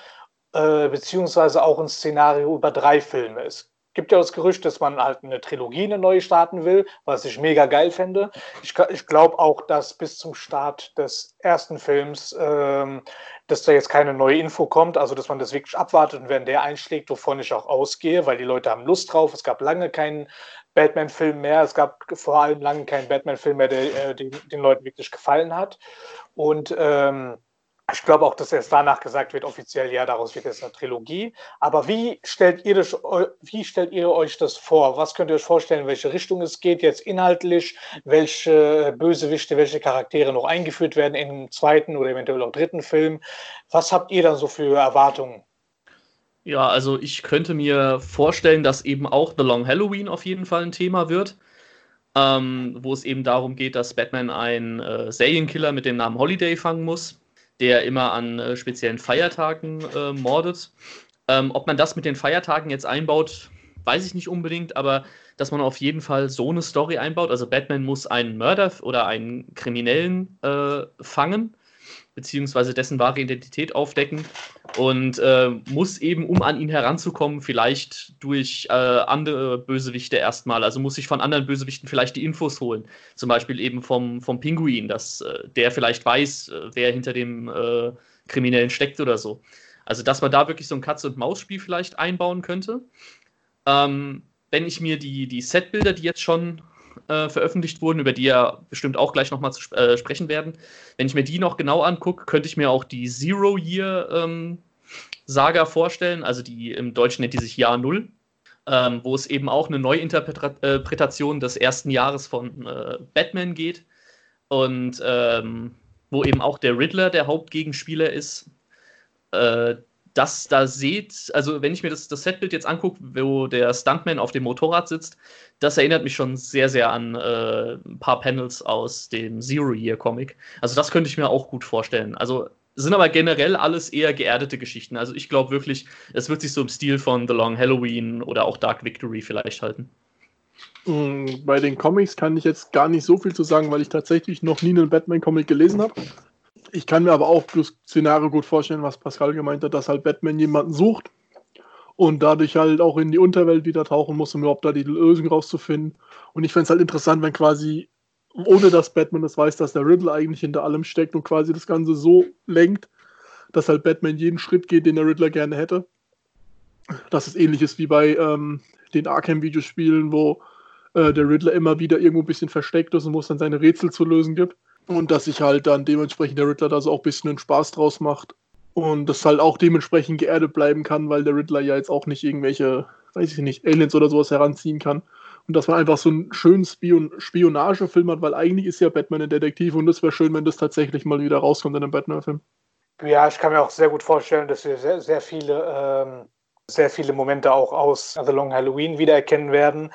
äh, beziehungsweise auch ein Szenario über drei Filme. Es gibt ja das Gerücht, dass man halt eine Trilogie, eine neue starten will, was ich mega geil fände. Ich, ich glaube auch, dass bis zum Start des ersten Films, ähm, dass da jetzt keine neue Info kommt, also dass man das wirklich abwartet und wenn der einschlägt, wovon ich auch ausgehe, weil die Leute haben Lust drauf. Es gab lange keinen Batman-Film mehr. Es gab vor allem lange keinen Batman-Film mehr, der äh, den, den, Leuten wirklich gefallen hat. Und ähm, ich glaube auch, dass erst danach gesagt wird, offiziell, ja, daraus wird jetzt eine Trilogie. Aber wie stellt ihr, das, wie stellt ihr euch das vor? Was könnt ihr euch vorstellen, in welche Richtung es geht jetzt inhaltlich? Welche Bösewichte, welche Charaktere noch eingeführt werden im zweiten oder eventuell auch dritten Film? Was habt ihr dann so für Erwartungen? Ja, also ich könnte mir vorstellen, dass eben auch The Long Halloween auf jeden Fall ein Thema wird, ähm, wo es eben darum geht, dass Batman einen äh, Serienkiller mit dem Namen Holiday fangen muss, der immer an äh, speziellen Feiertagen äh, mordet. Ähm, ob man das mit den Feiertagen jetzt einbaut, weiß ich nicht unbedingt, aber dass man auf jeden Fall so eine Story einbaut. Also Batman muss einen Mörder oder einen Kriminellen äh, fangen beziehungsweise dessen wahre Identität aufdecken und äh, muss eben, um an ihn heranzukommen, vielleicht durch äh, andere Bösewichte erstmal, also muss sich von anderen Bösewichten vielleicht die Infos holen. Zum Beispiel eben vom, vom Pinguin, dass äh, der vielleicht weiß, äh, wer hinter dem äh, Kriminellen steckt oder so. Also, dass man da wirklich so ein Katze-und-Maus-Spiel vielleicht einbauen könnte. Ähm, wenn ich mir die, die Setbilder, die jetzt schon äh, veröffentlicht wurden, über die ja bestimmt auch gleich nochmal zu äh, sprechen werden. Wenn ich mir die noch genau angucke, könnte ich mir auch die Zero Year ähm, Saga vorstellen, also die im Deutschen nennt die sich Jahr Null, ähm, wo es eben auch eine Neuinterpretation des ersten Jahres von äh, Batman geht und ähm, wo eben auch der Riddler der Hauptgegenspieler ist. Äh, das da seht, also wenn ich mir das, das Setbild jetzt angucke, wo der Stuntman auf dem Motorrad sitzt, das erinnert mich schon sehr, sehr an äh, ein paar Panels aus dem Zero Year Comic. Also das könnte ich mir auch gut vorstellen. Also sind aber generell alles eher geerdete Geschichten. Also ich glaube wirklich, es wird sich so im Stil von The Long Halloween oder auch Dark Victory vielleicht halten. Mm, bei den Comics kann ich jetzt gar nicht so viel zu sagen, weil ich tatsächlich noch nie einen Batman-Comic gelesen habe. Ich kann mir aber auch das Szenario gut vorstellen, was Pascal gemeint hat, dass halt Batman jemanden sucht und dadurch halt auch in die Unterwelt wieder tauchen muss, um überhaupt da die Lösung rauszufinden. Und ich fände es halt interessant, wenn quasi, ohne dass Batman das weiß, dass der Riddler eigentlich hinter allem steckt und quasi das Ganze so lenkt, dass halt Batman jeden Schritt geht, den der Riddler gerne hätte. Dass es ähnlich ist wie bei ähm, den Arkham-Videospielen, wo äh, der Riddler immer wieder irgendwo ein bisschen versteckt ist und wo es dann seine Rätsel zu lösen gibt. Und dass sich halt dann dementsprechend der Riddler da so auch ein bisschen einen Spaß draus macht. Und das halt auch dementsprechend geerdet bleiben kann, weil der Riddler ja jetzt auch nicht irgendwelche, weiß ich nicht, Aliens oder sowas heranziehen kann. Und dass man einfach so einen schönen Spion Spionagefilm hat, weil eigentlich ist ja Batman ein Detektiv und es wäre schön, wenn das tatsächlich mal wieder rauskommt in einem Batman-Film. Ja, ich kann mir auch sehr gut vorstellen, dass wir sehr, sehr viele ähm, sehr viele Momente auch aus The Long Halloween wiedererkennen werden.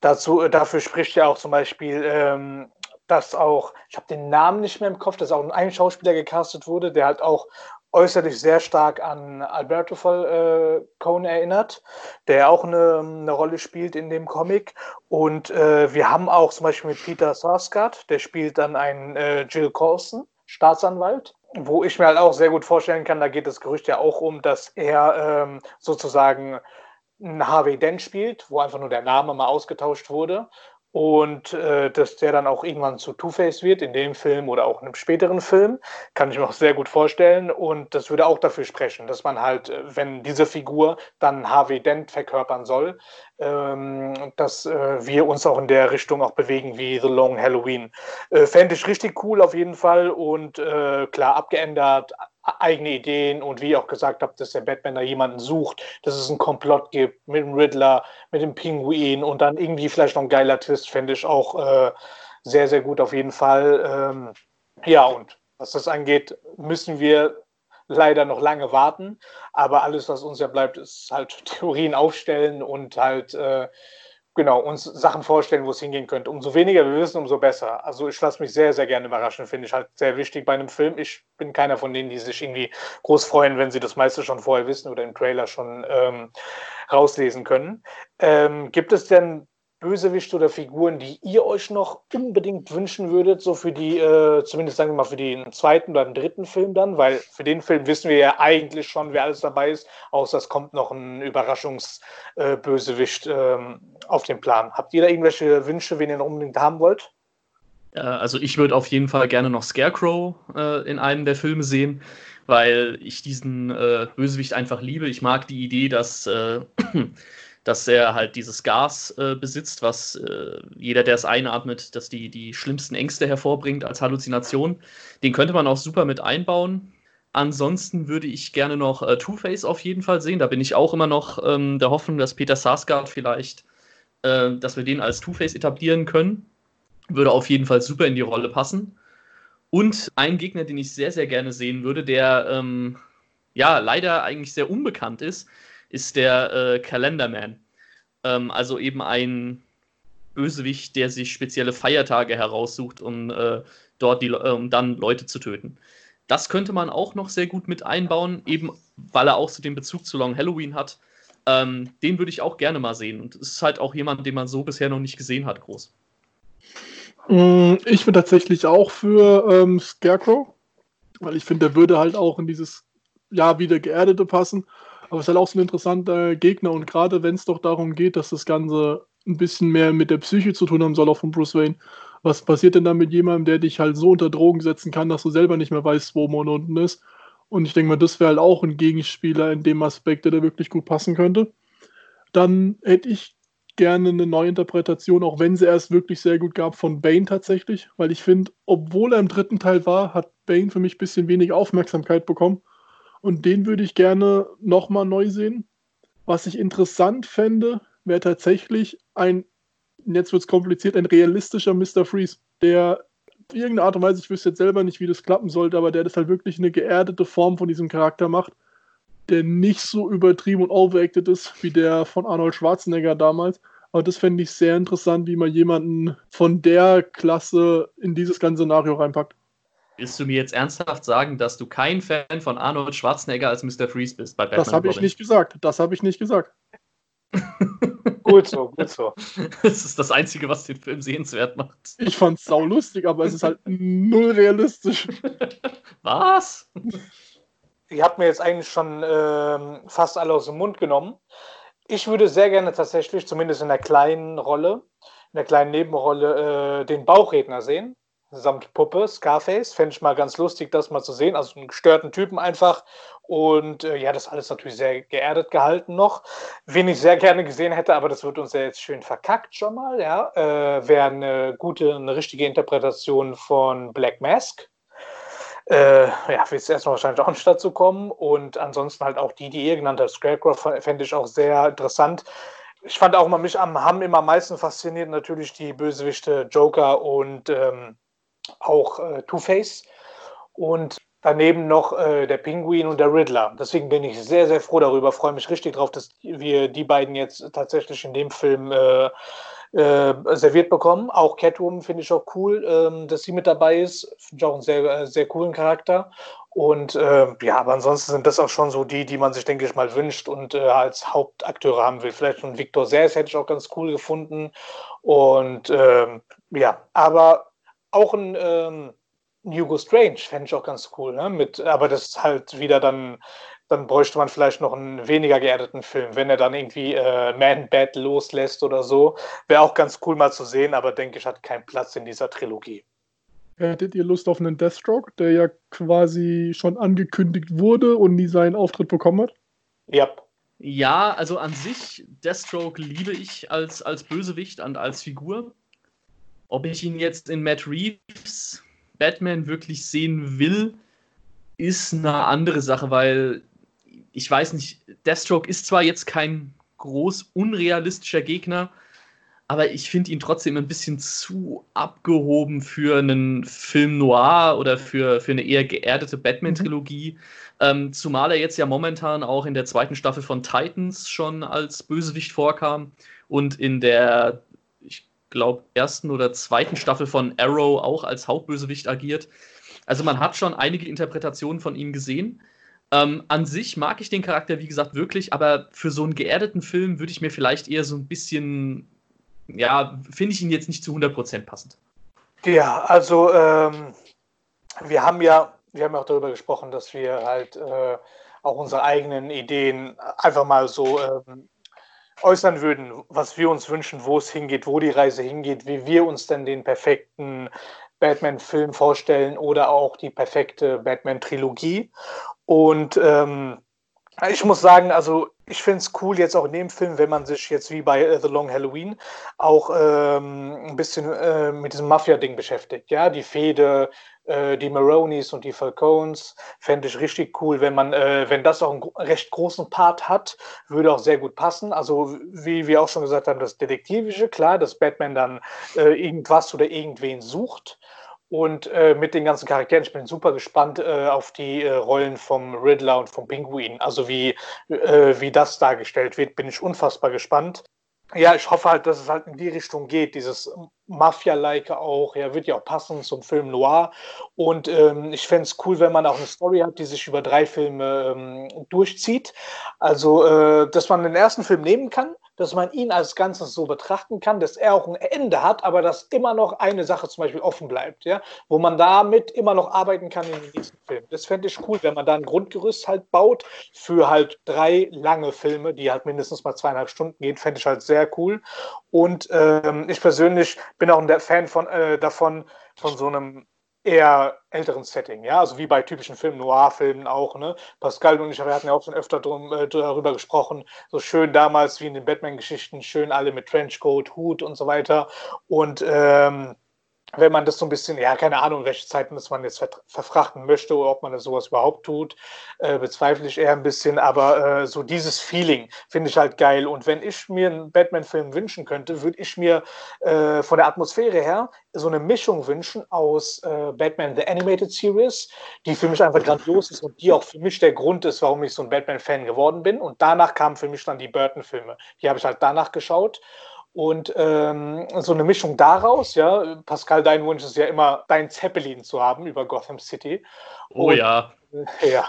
Dazu, äh, dafür spricht ja auch zum Beispiel, ähm, dass auch, ich habe den Namen nicht mehr im Kopf, dass auch ein Schauspieler gecastet wurde, der halt auch äußerlich sehr stark an Alberto äh, erinnert, der auch eine, eine, Rolle spielt in dem Comic. Und äh, wir haben auch zum Beispiel mit Peter Sarsgaard, der spielt dann einen äh, Jill Coulson, Staatsanwalt, wo ich mir halt auch sehr gut vorstellen kann, da geht das Gerücht ja auch um, dass er ähm, sozusagen ein Harvey Dent spielt, wo einfach nur der Name mal ausgetauscht wurde und äh, dass der dann auch irgendwann zu Two-Face wird, in dem Film oder auch in einem späteren Film, kann ich mir auch sehr gut vorstellen. Und das würde auch dafür sprechen, dass man halt, äh, wenn diese Figur dann Harvey Dent verkörpern soll, ähm, dass äh, wir uns auch in der Richtung auch bewegen wie The Long Halloween. Äh, Fände ich richtig cool auf jeden Fall und äh, klar abgeändert, eigene Ideen und wie ich auch gesagt habe, dass der Batman da jemanden sucht, dass es einen Komplott gibt mit dem Riddler, mit dem Pinguin und dann irgendwie vielleicht noch ein geiler Twist, fände ich auch äh, sehr, sehr gut auf jeden Fall. Ähm, ja, und was das angeht, müssen wir leider noch lange warten, aber alles, was uns ja bleibt, ist halt (laughs) Theorien aufstellen und halt äh, genau, uns Sachen vorstellen, wo es hingehen könnte. Umso weniger wir wissen, umso besser. Also ich lasse mich sehr, sehr gerne überraschen, finde ich halt sehr wichtig bei einem Film. Ich bin keiner von denen, die sich irgendwie groß freuen, wenn sie das meiste schon vorher wissen oder im Trailer schon ähm, rauslesen können. Ähm, gibt es denn Bösewichte oder Figuren, die ihr euch noch unbedingt wünschen würdet, so für die, äh, zumindest sagen wir mal für den zweiten oder den dritten Film dann, weil für den Film wissen wir ja eigentlich schon, wer alles dabei ist, außer es kommt noch ein Überraschungsbösewicht äh, ähm, auf den Plan. Habt ihr da irgendwelche Wünsche, wen ihr noch unbedingt haben wollt? Also ich würde auf jeden Fall gerne noch Scarecrow äh, in einem der Filme sehen, weil ich diesen äh, Bösewicht einfach liebe. Ich mag die Idee, dass äh, dass er halt dieses Gas äh, besitzt, was äh, jeder, der es einatmet, dass die, die schlimmsten Ängste hervorbringt als Halluzination. Den könnte man auch super mit einbauen. Ansonsten würde ich gerne noch äh, Two-Face auf jeden Fall sehen. Da bin ich auch immer noch ähm, der Hoffnung, dass Peter Sarsgaard vielleicht, äh, dass wir den als Two-Face etablieren können. Würde auf jeden Fall super in die Rolle passen. Und ein Gegner, den ich sehr, sehr gerne sehen würde, der ähm, ja leider eigentlich sehr unbekannt ist, ist der äh, Calendarman. Ähm, also eben ein Bösewicht, der sich spezielle Feiertage heraussucht, um äh, dort die, äh, um dann Leute zu töten. Das könnte man auch noch sehr gut mit einbauen, eben weil er auch so den Bezug zu Long Halloween hat. Ähm, den würde ich auch gerne mal sehen. Und es ist halt auch jemand, den man so bisher noch nicht gesehen hat, groß. Mm, ich bin tatsächlich auch für ähm, Scarecrow, weil ich finde, der würde halt auch in dieses ja wieder geerdete passen. Aber es ist halt auch so ein interessanter Gegner und gerade wenn es doch darum geht, dass das Ganze ein bisschen mehr mit der Psyche zu tun haben soll, auch von Bruce Wayne. Was passiert denn dann mit jemandem, der dich halt so unter Drogen setzen kann, dass du selber nicht mehr weißt, wo man unten ist? Und ich denke mal, das wäre halt auch ein Gegenspieler in dem Aspekt, der da wirklich gut passen könnte. Dann hätte ich gerne eine Neuinterpretation, auch wenn sie erst wirklich sehr gut gab, von Bane tatsächlich, weil ich finde, obwohl er im dritten Teil war, hat Bane für mich ein bisschen wenig Aufmerksamkeit bekommen. Und den würde ich gerne nochmal neu sehen. Was ich interessant fände, wäre tatsächlich ein, jetzt wird es kompliziert, ein realistischer Mr. Freeze, der irgendeine Art und Weise, ich wüsste jetzt selber nicht, wie das klappen sollte, aber der das halt wirklich eine geerdete Form von diesem Charakter macht, der nicht so übertrieben und overacted ist wie der von Arnold Schwarzenegger damals. Aber das fände ich sehr interessant, wie man jemanden von der Klasse in dieses ganze Szenario reinpackt. Willst du mir jetzt ernsthaft sagen, dass du kein Fan von Arnold Schwarzenegger als Mr. Freeze bist bei Batman Das habe ich nicht gesagt. Das habe ich nicht gesagt. gut so, gut so. Das ist das Einzige, was den Film sehenswert macht. Ich fand es saulustig, aber es ist halt null realistisch. (laughs) Was? Ihr habt mir jetzt eigentlich schon ähm, fast alle aus dem Mund genommen. Ich würde sehr gerne tatsächlich, zumindest in der kleinen Rolle, in der kleinen Nebenrolle, äh, den Bauchredner sehen samt Puppe, Scarface. Fände ich mal ganz lustig, das mal zu sehen. Also einen gestörten Typen einfach. Und äh, ja, das alles natürlich sehr geerdet gehalten noch. Wen ich sehr gerne gesehen hätte, aber das wird uns ja jetzt schön verkackt schon mal, ja, äh, wäre eine gute, eine richtige Interpretation von Black Mask. Äh, ja, wird es erstmal wahrscheinlich auch nicht dazu kommen. Und ansonsten halt auch die, die ihr genannt habt, Scarecrow, fände ich auch sehr interessant ich fand auch immer mich am haben immer am meisten fasziniert natürlich die Bösewichte Joker und ähm, auch äh, Two-Face. Und daneben noch äh, der Pinguin und der Riddler. Deswegen bin ich sehr, sehr froh darüber, freue mich richtig drauf, dass wir die beiden jetzt tatsächlich in dem Film äh, äh, serviert bekommen. Auch Catwoman finde ich auch cool, ähm, dass sie mit dabei ist. Finde ich auch einen sehr, äh, sehr coolen Charakter. Und äh, ja, aber ansonsten sind das auch schon so die, die man sich, denke ich mal, wünscht und äh, als Hauptakteure haben will. Vielleicht schon Victor Sers hätte ich auch ganz cool gefunden. Und ähm, ja, aber auch ein ähm, Hugo Strange fände ich auch ganz cool. Ne? Mit, aber das ist halt wieder dann dann bräuchte man vielleicht noch einen weniger geerdeten Film, wenn er dann irgendwie äh, Man Bat loslässt oder so. Wäre auch ganz cool mal zu sehen, aber denke ich, hat keinen Platz in dieser Trilogie. Hättet ihr Lust auf einen Deathstroke, der ja quasi schon angekündigt wurde und nie seinen Auftritt bekommen hat? Ja. Ja, also an sich, Deathstroke liebe ich als, als Bösewicht und als Figur. Ob ich ihn jetzt in Matt Reeves Batman wirklich sehen will, ist eine andere Sache, weil ich weiß nicht, Deathstroke ist zwar jetzt kein groß unrealistischer Gegner, aber ich finde ihn trotzdem ein bisschen zu abgehoben für einen Film noir oder für, für eine eher geerdete Batman-Trilogie. Mhm. Ähm, zumal er jetzt ja momentan auch in der zweiten Staffel von Titans schon als Bösewicht vorkam und in der, glaube, ersten oder zweiten Staffel von Arrow auch als Hauptbösewicht agiert. Also man hat schon einige Interpretationen von ihm gesehen. Ähm, an sich mag ich den Charakter, wie gesagt, wirklich, aber für so einen geerdeten Film würde ich mir vielleicht eher so ein bisschen, ja, finde ich ihn jetzt nicht zu 100% passend. Ja, also ähm, wir haben ja, wir haben ja auch darüber gesprochen, dass wir halt äh, auch unsere eigenen Ideen einfach mal so ähm, äußern würden, was wir uns wünschen, wo es hingeht, wo die Reise hingeht, wie wir uns denn den perfekten Batman-Film vorstellen oder auch die perfekte Batman-Trilogie. Und ähm, ich muss sagen, also ich finde es cool jetzt auch in dem Film, wenn man sich jetzt wie bei The Long Halloween auch ähm, ein bisschen äh, mit diesem Mafia-Ding beschäftigt. Ja, die Fehde, äh, die Maronis und die Falcones fände ich richtig cool, wenn man, äh, wenn das auch einen recht großen Part hat, würde auch sehr gut passen. Also wie wir auch schon gesagt haben, das Detektivische, klar, dass Batman dann äh, irgendwas oder irgendwen sucht und äh, mit den ganzen Charakteren. Ich bin super gespannt äh, auf die Rollen vom Riddler und vom Pinguin. Also wie, wie das dargestellt wird, bin ich unfassbar gespannt. Ja, ich hoffe halt, dass es halt in die Richtung geht, dieses Mafia-like auch, ja, wird ja auch passen zum Film Noir. Und ähm, ich fände es cool, wenn man auch eine Story hat, die sich über drei Filme ähm, durchzieht. Also, äh, dass man den ersten Film nehmen kann, dass man ihn als Ganzes so betrachten kann, dass er auch ein Ende hat, aber dass immer noch eine Sache zum Beispiel offen bleibt, ja, wo man damit immer noch arbeiten kann in den nächsten Film. Das fände ich cool, wenn man da ein Grundgerüst halt baut für halt drei lange Filme, die halt mindestens mal zweieinhalb Stunden gehen, fände ich halt sehr cool. Und ähm, ich persönlich bin auch ein Fan von, äh, davon, von so einem eher älteren Setting, ja, also wie bei typischen Film, Noir-Filmen auch, ne? Pascal und ich, hatten ja auch schon öfter drum, äh, darüber gesprochen, so schön damals wie in den Batman-Geschichten, schön alle mit Trenchcoat, Hut und so weiter. Und ähm, wenn man das so ein bisschen, ja, keine Ahnung, welche Zeiten das man jetzt ver verfrachten möchte oder ob man das sowas überhaupt tut, äh, bezweifle ich eher ein bisschen, aber äh, so dieses Feeling finde ich halt geil. Und wenn ich mir einen Batman-Film wünschen könnte, würde ich mir äh, von der Atmosphäre her so eine Mischung wünschen aus äh, Batman The Animated Series, die für mich einfach grandios ist und die auch für mich der Grund ist, warum ich so ein Batman-Fan geworden bin. Und danach kamen für mich dann die Burton-Filme. Die habe ich halt danach geschaut. Und ähm, so eine Mischung daraus, ja, Pascal, dein Wunsch ist ja immer, dein Zeppelin zu haben über Gotham City. Oh und, ja. Äh, ja.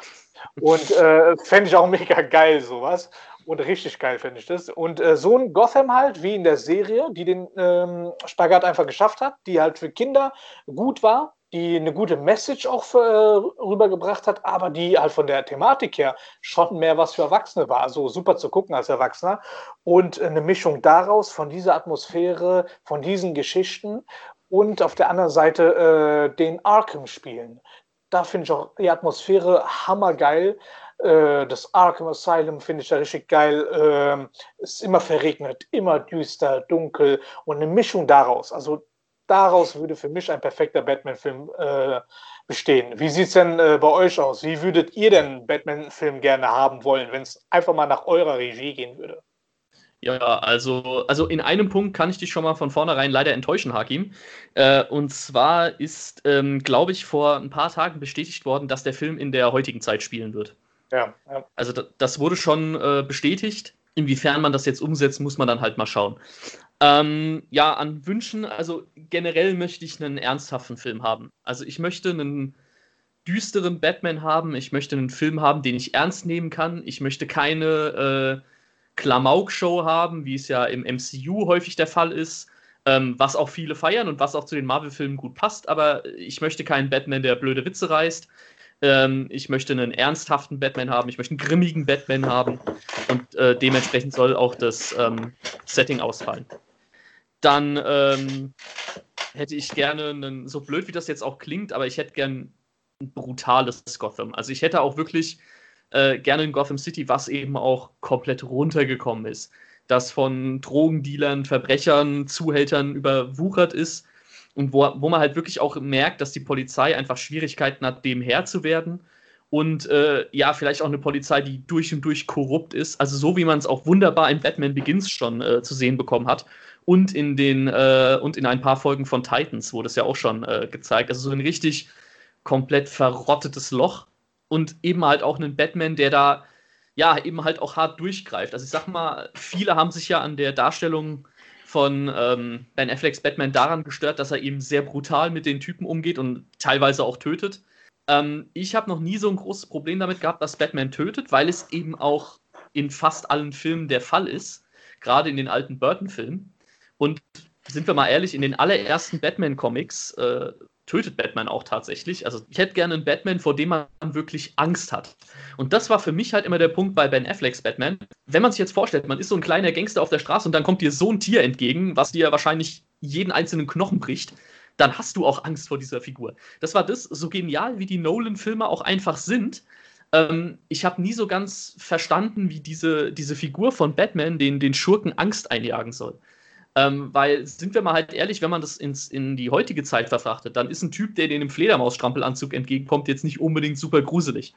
Und äh, fände ich auch mega geil, sowas. Und richtig geil finde ich das. Und äh, so ein Gotham halt, wie in der Serie, die den ähm, Spagat einfach geschafft hat, die halt für Kinder gut war, die eine gute Message auch für, äh, rübergebracht hat, aber die halt von der Thematik her schon mehr was für Erwachsene war. Also super zu gucken als Erwachsener. Und eine Mischung daraus, von dieser Atmosphäre, von diesen Geschichten und auf der anderen Seite äh, den Arkham-Spielen. Da finde ich auch die Atmosphäre hammergeil. Äh, das Arkham Asylum finde ich ja richtig geil. Äh, ist immer verregnet, immer düster, dunkel und eine Mischung daraus. Also daraus würde für mich ein perfekter Batman-Film äh, bestehen. Wie sieht es denn äh, bei euch aus? Wie würdet ihr denn Batman-Film gerne haben wollen, wenn es einfach mal nach eurer Regie gehen würde? Ja, also, also in einem Punkt kann ich dich schon mal von vornherein leider enttäuschen, Hakim. Äh, und zwar ist, ähm, glaube ich, vor ein paar Tagen bestätigt worden, dass der Film in der heutigen Zeit spielen wird. Ja. ja. Also das wurde schon äh, bestätigt. Inwiefern man das jetzt umsetzt, muss man dann halt mal schauen. Ähm, ja, an Wünschen, also generell möchte ich einen ernsthaften Film haben. Also ich möchte einen düsteren Batman haben. Ich möchte einen Film haben, den ich ernst nehmen kann. Ich möchte keine äh, Klamauk-Show haben, wie es ja im MCU häufig der Fall ist, ähm, was auch viele feiern und was auch zu den Marvel-Filmen gut passt. Aber ich möchte keinen Batman, der blöde Witze reißt. Ähm, ich möchte einen ernsthaften Batman haben. Ich möchte einen grimmigen Batman haben. Und äh, dementsprechend soll auch das ähm, Setting ausfallen. Dann ähm, hätte ich gerne einen, so blöd wie das jetzt auch klingt, aber ich hätte gern ein brutales Gotham. Also ich hätte auch wirklich äh, gerne in Gotham City, was eben auch komplett runtergekommen ist. Das von Drogendealern, Verbrechern, Zuhältern überwuchert ist und wo, wo man halt wirklich auch merkt, dass die Polizei einfach Schwierigkeiten hat, dem Herr zu werden. Und äh, ja, vielleicht auch eine Polizei, die durch und durch korrupt ist. Also so wie man es auch wunderbar in Batman Begins schon äh, zu sehen bekommen hat. Und in den äh, und in ein paar Folgen von Titans wurde es ja auch schon äh, gezeigt. Also so ein richtig komplett verrottetes Loch und eben halt auch einen Batman, der da ja eben halt auch hart durchgreift. Also ich sag mal, viele haben sich ja an der Darstellung von ähm, Ben Afflecks Batman daran gestört, dass er eben sehr brutal mit den Typen umgeht und teilweise auch tötet. Ähm, ich habe noch nie so ein großes Problem damit gehabt, dass Batman tötet, weil es eben auch in fast allen Filmen der Fall ist, gerade in den alten Burton-Filmen. Und sind wir mal ehrlich, in den allerersten Batman-Comics äh, tötet Batman auch tatsächlich. Also ich hätte gerne einen Batman, vor dem man wirklich Angst hat. Und das war für mich halt immer der Punkt bei Ben Afflecks Batman. Wenn man sich jetzt vorstellt, man ist so ein kleiner Gangster auf der Straße und dann kommt dir so ein Tier entgegen, was dir wahrscheinlich jeden einzelnen Knochen bricht, dann hast du auch Angst vor dieser Figur. Das war das, so genial wie die Nolan-Filme auch einfach sind. Ähm, ich habe nie so ganz verstanden, wie diese, diese Figur von Batman den, den Schurken Angst einjagen soll. Ähm, weil, sind wir mal halt ehrlich, wenn man das ins, in die heutige Zeit verfrachtet, dann ist ein Typ, der den im Fledermaus-Strampelanzug entgegenkommt, jetzt nicht unbedingt super gruselig.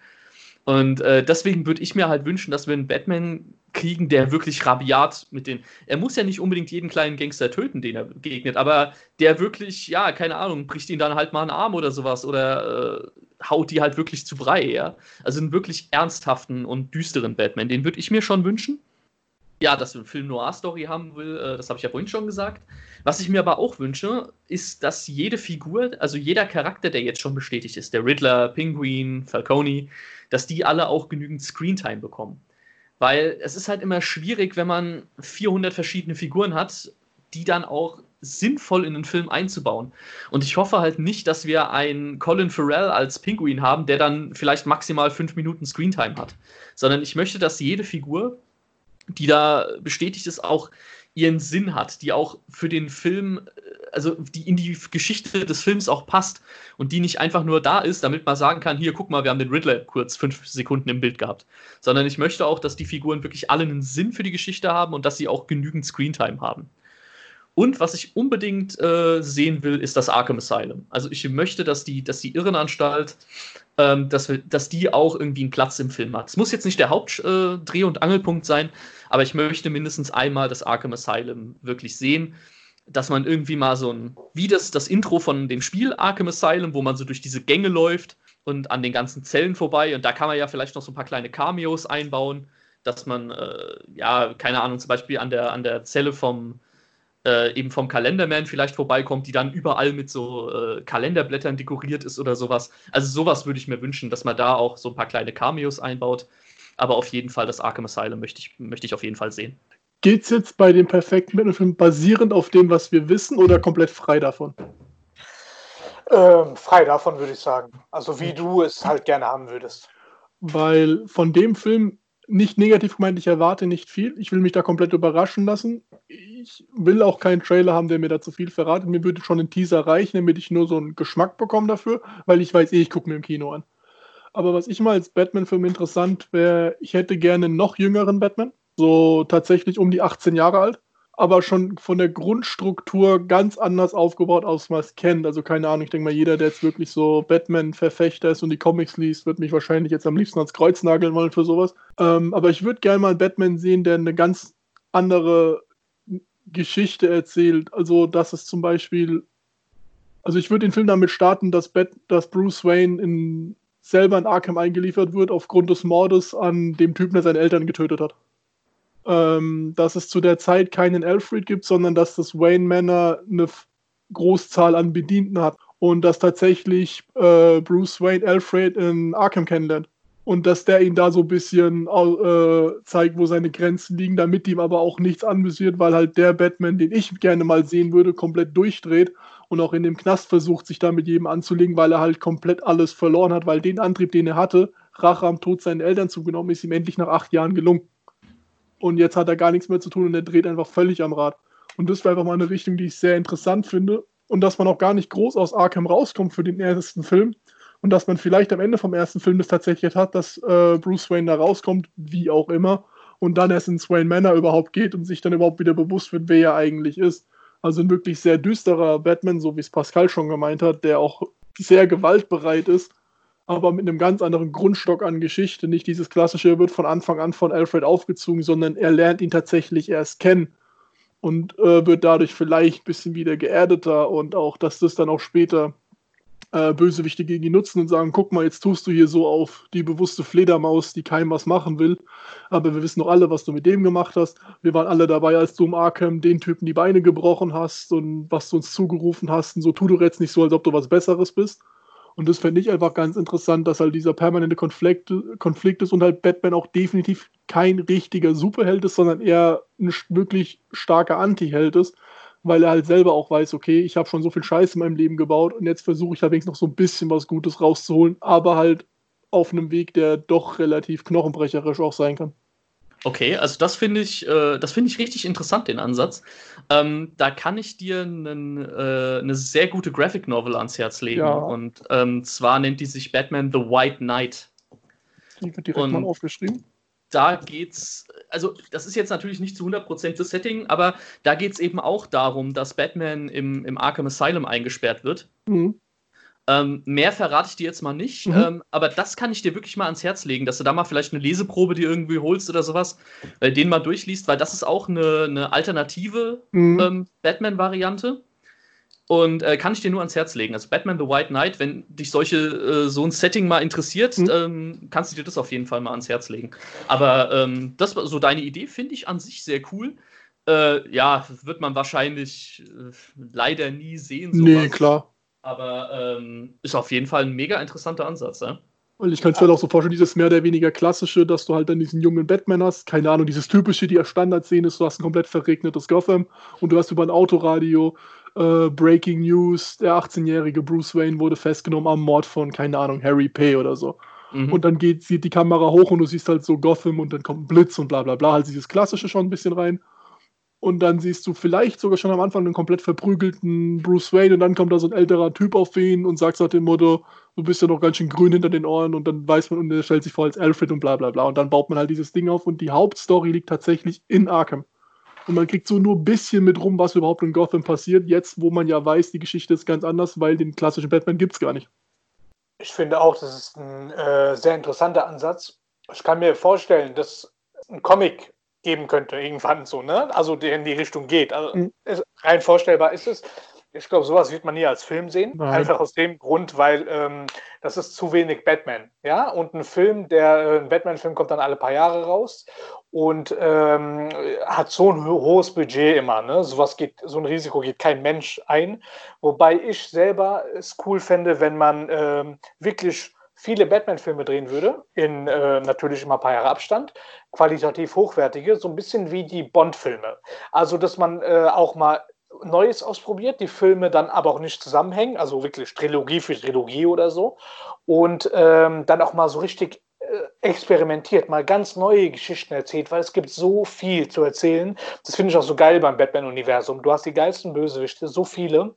Und äh, deswegen würde ich mir halt wünschen, dass wir einen Batman kriegen, der wirklich rabiat mit den. Er muss ja nicht unbedingt jeden kleinen Gangster töten, den er begegnet, aber der wirklich, ja, keine Ahnung, bricht ihn dann halt mal einen Arm oder sowas oder äh, haut die halt wirklich zu Brei, ja. Also einen wirklich ernsthaften und düsteren Batman, den würde ich mir schon wünschen ja, dass wir einen Film Noir-Story haben will, äh, das habe ich ja vorhin schon gesagt. Was ich mir aber auch wünsche, ist, dass jede Figur, also jeder Charakter, der jetzt schon bestätigt ist, der Riddler, Penguin, Falcone, dass die alle auch genügend Screentime bekommen. Weil es ist halt immer schwierig, wenn man 400 verschiedene Figuren hat, die dann auch sinnvoll in den Film einzubauen. Und ich hoffe halt nicht, dass wir einen Colin Farrell als Penguin haben, der dann vielleicht maximal fünf Minuten Screentime hat. Sondern ich möchte, dass jede Figur die da bestätigt ist, auch ihren Sinn hat, die auch für den Film, also die in die Geschichte des Films auch passt und die nicht einfach nur da ist, damit man sagen kann, hier, guck mal, wir haben den Riddler kurz fünf Sekunden im Bild gehabt, sondern ich möchte auch, dass die Figuren wirklich alle einen Sinn für die Geschichte haben und dass sie auch genügend Screentime haben. Und was ich unbedingt äh, sehen will, ist das Arkham Asylum. Also ich möchte, dass die, dass die Irrenanstalt, ähm, dass, wir, dass die auch irgendwie einen Platz im Film hat. Es muss jetzt nicht der Hauptdreh- äh, und Angelpunkt sein, aber ich möchte mindestens einmal das Arkham Asylum wirklich sehen, dass man irgendwie mal so ein, wie das, das Intro von dem Spiel Arkham Asylum, wo man so durch diese Gänge läuft und an den ganzen Zellen vorbei und da kann man ja vielleicht noch so ein paar kleine Cameos einbauen, dass man, äh, ja, keine Ahnung, zum Beispiel an der, an der Zelle vom, äh, eben vom Kalenderman vielleicht vorbeikommt, die dann überall mit so äh, Kalenderblättern dekoriert ist oder sowas. Also sowas würde ich mir wünschen, dass man da auch so ein paar kleine Cameos einbaut. Aber auf jeden Fall das Arkham Asylum möchte ich, möchte ich auf jeden Fall sehen. Geht es jetzt bei dem perfekten Batman-Film basierend auf dem, was wir wissen, oder komplett frei davon? Ähm, frei davon würde ich sagen. Also wie du es halt gerne haben würdest. Weil von dem Film nicht negativ gemeint, ich erwarte nicht viel. Ich will mich da komplett überraschen lassen. Ich will auch keinen Trailer haben, der mir da zu viel verratet. Mir würde schon ein Teaser reichen, damit ich nur so einen Geschmack bekomme dafür, weil ich weiß eh, ich gucke mir im Kino an. Aber was ich mal als Batman-Film interessant wäre, ich hätte gerne einen noch jüngeren Batman. So tatsächlich um die 18 Jahre alt aber schon von der Grundstruktur ganz anders aufgebaut, als man es kennt. Also keine Ahnung, ich denke mal, jeder, der jetzt wirklich so Batman-Verfechter ist und die Comics liest, wird mich wahrscheinlich jetzt am liebsten ans Kreuz nageln wollen für sowas. Ähm, aber ich würde gerne mal einen Batman sehen, der eine ganz andere Geschichte erzählt. Also, dass es zum Beispiel, also ich würde den Film damit starten, dass, Bat, dass Bruce Wayne in, selber in Arkham eingeliefert wird aufgrund des Mordes an dem Typen, der seine Eltern getötet hat. Ähm, dass es zu der Zeit keinen Alfred gibt, sondern dass das Wayne Manor eine Großzahl an Bedienten hat und dass tatsächlich äh, Bruce Wayne Alfred in Arkham kennenlernt und dass der ihn da so ein bisschen äh, zeigt, wo seine Grenzen liegen, damit ihm aber auch nichts anvisiert, weil halt der Batman, den ich gerne mal sehen würde, komplett durchdreht und auch in dem Knast versucht, sich da mit jedem anzulegen, weil er halt komplett alles verloren hat, weil den Antrieb, den er hatte, Rache am Tod seinen Eltern zugenommen, ist ihm endlich nach acht Jahren gelungen. Und jetzt hat er gar nichts mehr zu tun und er dreht einfach völlig am Rad. Und das wäre einfach mal eine Richtung, die ich sehr interessant finde. Und dass man auch gar nicht groß aus Arkham rauskommt für den ersten Film, und dass man vielleicht am Ende vom ersten Film das tatsächlich hat, dass äh, Bruce Wayne da rauskommt, wie auch immer, und dann erst ins Wayne Manor überhaupt geht und sich dann überhaupt wieder bewusst wird, wer er eigentlich ist. Also ein wirklich sehr düsterer Batman, so wie es Pascal schon gemeint hat, der auch sehr gewaltbereit ist, aber mit einem ganz anderen Grundstock an Geschichte. Nicht dieses klassische, er wird von Anfang an von Alfred aufgezogen, sondern er lernt ihn tatsächlich erst kennen und äh, wird dadurch vielleicht ein bisschen wieder geerdeter und auch, dass das dann auch später äh, Bösewichte gegen ihn nutzen und sagen, guck mal, jetzt tust du hier so auf die bewusste Fledermaus, die keinem was machen will. Aber wir wissen doch alle, was du mit dem gemacht hast. Wir waren alle dabei, als du im Arkham den Typen die Beine gebrochen hast und was du uns zugerufen hast. Und so tu du jetzt nicht so, als ob du was Besseres bist. Und das fände ich einfach ganz interessant, dass halt dieser permanente Konflikt, Konflikt ist und halt Batman auch definitiv kein richtiger Superheld ist, sondern eher ein wirklich starker Anti-Held ist weil er halt selber auch weiß, okay, ich habe schon so viel Scheiße in meinem Leben gebaut und jetzt versuche ich halt wenigstens noch so ein bisschen was Gutes rauszuholen, aber halt auf einem Weg, der doch relativ knochenbrecherisch auch sein kann. Okay, also das finde ich, äh, das finde ich richtig interessant, den Ansatz. Ähm, da kann ich dir äh, eine sehr gute Graphic Novel ans Herz legen. Ja. Und ähm, zwar nennt die sich Batman The White Knight. Die wird direkt und mal aufgeschrieben da geht's, also das ist jetzt natürlich nicht zu 100% das Setting, aber da geht es eben auch darum, dass Batman im, im Arkham Asylum eingesperrt wird. Mhm. Ähm, mehr verrate ich dir jetzt mal nicht, mhm. ähm, aber das kann ich dir wirklich mal ans Herz legen, dass du da mal vielleicht eine Leseprobe dir irgendwie holst oder sowas, äh, den mal durchliest, weil das ist auch eine, eine alternative mhm. ähm, Batman-Variante. Und äh, kann ich dir nur ans Herz legen. Also Batman The White Knight, wenn dich solche äh, so ein Setting mal interessiert, mhm. ähm, kannst du dir das auf jeden Fall mal ans Herz legen. Aber ähm, das so deine Idee finde ich an sich sehr cool. Äh, ja, wird man wahrscheinlich äh, leider nie sehen. Sowas. Nee, klar. Aber ähm, ist auf jeden Fall ein mega interessanter Ansatz, ja? Und ich kann es mir halt auch so vorstellen, dieses mehr oder weniger klassische, dass du halt dann diesen jungen Batman hast, keine Ahnung, dieses typische, die Standardszene ist, du hast ein komplett verregnetes Gotham und du hast über ein Autoradio äh, Breaking News, der 18-jährige Bruce Wayne wurde festgenommen am Mord von, keine Ahnung, Harry Pay oder so. Mhm. Und dann geht, sieht die Kamera hoch und du siehst halt so Gotham und dann kommt ein Blitz und bla bla bla, halt dieses Klassische schon ein bisschen rein. Und dann siehst du vielleicht sogar schon am Anfang einen komplett verprügelten Bruce Wayne und dann kommt da so ein älterer Typ auf ihn und sagt nach dem Motto, du bist ja noch ganz schön grün hinter den Ohren und dann weiß man und er stellt sich vor als Alfred und bla bla bla. Und dann baut man halt dieses Ding auf und die Hauptstory liegt tatsächlich in Arkham. Und man kriegt so nur ein bisschen mit rum, was überhaupt in Gotham passiert, jetzt wo man ja weiß, die Geschichte ist ganz anders, weil den klassischen Batman gibt es gar nicht. Ich finde auch, das ist ein äh, sehr interessanter Ansatz. Ich kann mir vorstellen, dass ein Comic geben könnte, irgendwann so, ne? Also der in die Richtung geht. Also mhm. rein vorstellbar ist es. Ich glaube, sowas wird man nie als Film sehen. Nein. Einfach aus dem Grund, weil ähm, das ist zu wenig Batman. Ja, und ein Film, der äh, ein Batman-Film kommt dann alle paar Jahre raus und ähm, hat so ein hohes Budget immer. Ne? Sowas geht, so ein Risiko geht kein Mensch ein. Wobei ich selber es cool fände, wenn man ähm, wirklich viele Batman-Filme drehen würde, in äh, natürlich immer ein paar Jahre Abstand, qualitativ hochwertige, so ein bisschen wie die Bond-Filme. Also, dass man äh, auch mal Neues ausprobiert, die Filme dann aber auch nicht zusammenhängen, also wirklich Trilogie für Trilogie oder so. Und ähm, dann auch mal so richtig äh, experimentiert, mal ganz neue Geschichten erzählt, weil es gibt so viel zu erzählen. Das finde ich auch so geil beim Batman-Universum. Du hast die geilsten Bösewichte, so viele.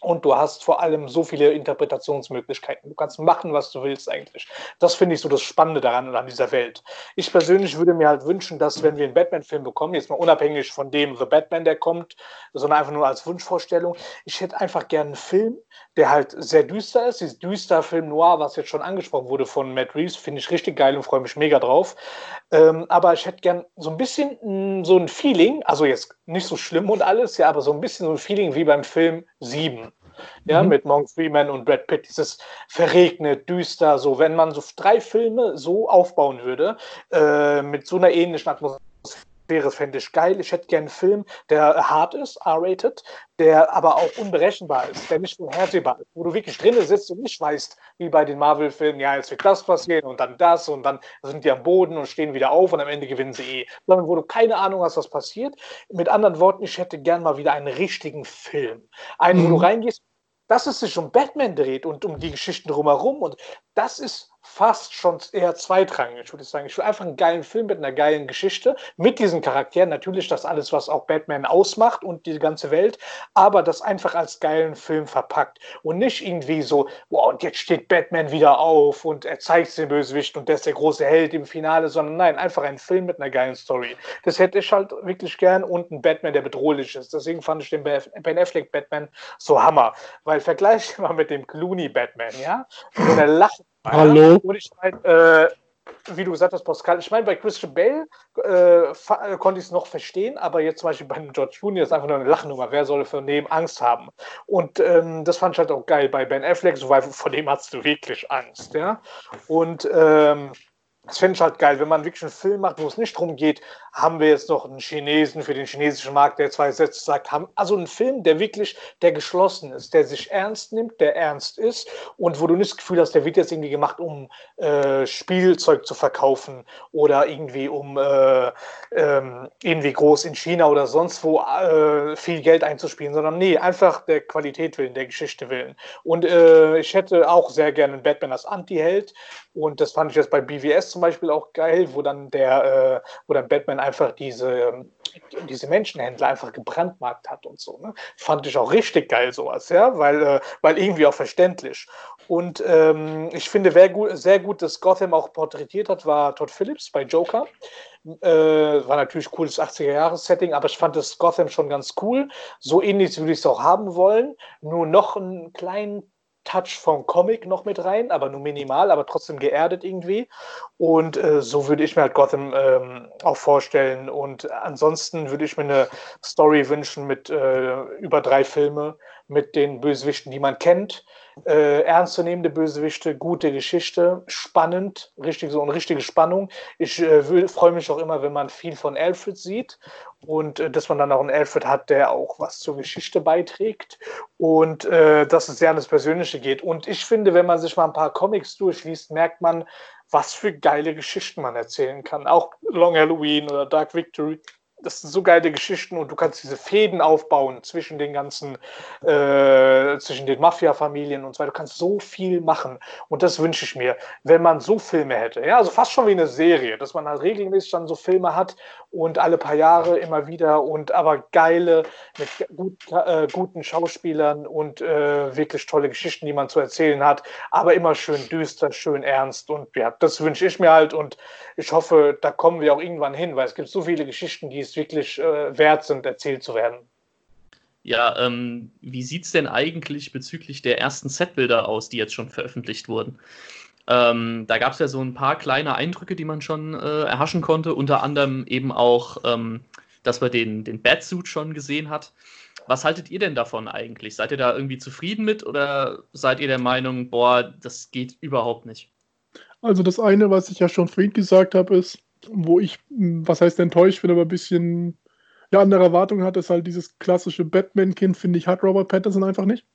Und du hast vor allem so viele Interpretationsmöglichkeiten. Du kannst machen, was du willst eigentlich. Das finde ich so das Spannende daran und an dieser Welt. Ich persönlich würde mir halt wünschen, dass wenn wir einen Batman-Film bekommen, jetzt mal unabhängig von dem The Batman, der kommt, sondern einfach nur als Wunschvorstellung, ich hätte einfach gerne einen Film, der halt sehr düster ist. Dieses düster Film Noir, was jetzt schon angesprochen wurde von Matt Reeves, finde ich richtig geil und freue mich mega drauf. Ähm, aber ich hätte gern so ein bisschen mh, so ein Feeling, also jetzt nicht so schlimm und alles, ja, aber so ein bisschen so ein Feeling wie beim Film 7 ja, mhm. mit Morgan Freeman und Brad Pitt, dieses verregnet, düster, so, wenn man so drei Filme so aufbauen würde, äh, mit so einer ähnlichen Atmosphäre, fände ich geil. Ich hätte gerne einen Film, der hart ist, R-rated, der aber auch unberechenbar ist, der nicht vorhersehbar ist, wo du wirklich drinnen sitzt und nicht weißt, wie bei den Marvel-Filmen, ja, jetzt wird das passieren und dann das und dann sind die am Boden und stehen wieder auf und am Ende gewinnen sie eh. Sondern wo du keine Ahnung hast, was passiert. Mit anderen Worten, ich hätte gern mal wieder einen richtigen Film. Einen, wo du mhm. reingehst dass es sich um Batman dreht und um die Geschichten drumherum. Und das ist fast schon eher zweitrangig, ich würde sagen. Ich will einfach einen geilen Film mit einer geilen Geschichte, mit diesen Charakteren. Natürlich das alles, was auch Batman ausmacht und die ganze Welt, aber das einfach als geilen Film verpackt und nicht irgendwie so, wow, und jetzt steht Batman wieder auf und er zeigt den Bösewicht und der ist der große Held im Finale, sondern nein, einfach ein Film mit einer geilen Story. Das hätte ich halt wirklich gern und ein Batman, der bedrohlich ist. Deswegen fand ich den Ben Affleck Batman so Hammer, weil vergleich (laughs) mal mit dem Clooney Batman, ja, so eine Lache Hallo. Und ich meine, äh, wie du gesagt hast, Pascal, ich meine, bei Christian Bale äh, äh konnte ich es noch verstehen, aber jetzt zum Beispiel bei George Jr. ist einfach nur eine Lachnummer. Wer soll für neben Angst haben? Und ähm, das fand ich halt auch geil bei Ben Affleck, so, weil vor dem hast du wirklich Angst, ja. Und ähm, das finde ich halt geil, wenn man wirklich einen Film macht, wo es nicht darum geht, haben wir jetzt noch einen Chinesen für den chinesischen Markt, der zwei Sätze sagt, haben also einen Film, der wirklich, der geschlossen ist, der sich ernst nimmt, der ernst ist und wo du nicht das Gefühl hast, der wird jetzt irgendwie gemacht, um äh, Spielzeug zu verkaufen oder irgendwie um äh, ähm, irgendwie groß in China oder sonst wo äh, viel Geld einzuspielen, sondern nee, einfach der Qualität willen, der Geschichte willen. Und äh, ich hätte auch sehr gerne einen Batman als Anti-Held und das fand ich jetzt bei BWS zum Beispiel auch geil, wo dann der, äh, wo dann Batman einfach diese, diese Menschenhändler einfach gebrandmarkt hat und so. Ne? Fand ich auch richtig geil, sowas, ja, weil, äh, weil irgendwie auch verständlich. Und ähm, ich finde, wer gut, sehr gut das Gotham auch porträtiert hat, war Todd Phillips bei Joker. Äh, war natürlich cooles 80er-Jahres-Setting, aber ich fand das Gotham schon ganz cool. So ähnlich würde ich es auch haben wollen. Nur noch einen kleinen Touch vom Comic noch mit rein, aber nur minimal, aber trotzdem geerdet irgendwie. Und äh, so würde ich mir halt Gotham ähm, auch vorstellen. Und ansonsten würde ich mir eine Story wünschen mit äh, über drei Filme mit den Bösewichten, die man kennt. Äh, ernstzunehmende Bösewichte, gute Geschichte, spannend, richtig so eine richtige Spannung. Ich äh, freue mich auch immer, wenn man viel von Alfred sieht und äh, dass man dann auch einen Alfred hat, der auch was zur Geschichte beiträgt und äh, dass es sehr an das Persönliche geht. Und ich finde, wenn man sich mal ein paar Comics durchliest, merkt man, was für geile Geschichten man erzählen kann. Auch Long Halloween oder Dark Victory das sind so geile Geschichten und du kannst diese Fäden aufbauen zwischen den ganzen, äh, zwischen den Mafia-Familien und so weiter. Du kannst so viel machen und das wünsche ich mir, wenn man so Filme hätte. Ja, also fast schon wie eine Serie, dass man halt regelmäßig dann so Filme hat und alle paar Jahre immer wieder und aber geile, mit gut, äh, guten Schauspielern und äh, wirklich tolle Geschichten, die man zu erzählen hat, aber immer schön düster, schön ernst und ja, das wünsche ich mir halt und ich hoffe, da kommen wir auch irgendwann hin, weil es gibt so viele Geschichten, die es wirklich äh, wert sind, erzählt zu werden. Ja, ähm, wie sieht es denn eigentlich bezüglich der ersten Setbilder aus, die jetzt schon veröffentlicht wurden? Ähm, da gab es ja so ein paar kleine Eindrücke, die man schon äh, erhaschen konnte, unter anderem eben auch, ähm, dass man den, den Batsuit schon gesehen hat. Was haltet ihr denn davon eigentlich? Seid ihr da irgendwie zufrieden mit oder seid ihr der Meinung, boah, das geht überhaupt nicht? Also das eine, was ich ja schon vorhin gesagt habe, ist, wo ich, hm, was heißt enttäuscht bin, aber ein bisschen ja, andere Erwartungen hatte, ist halt dieses klassische Batman-Kind, finde ich, hat Robert Patterson einfach nicht.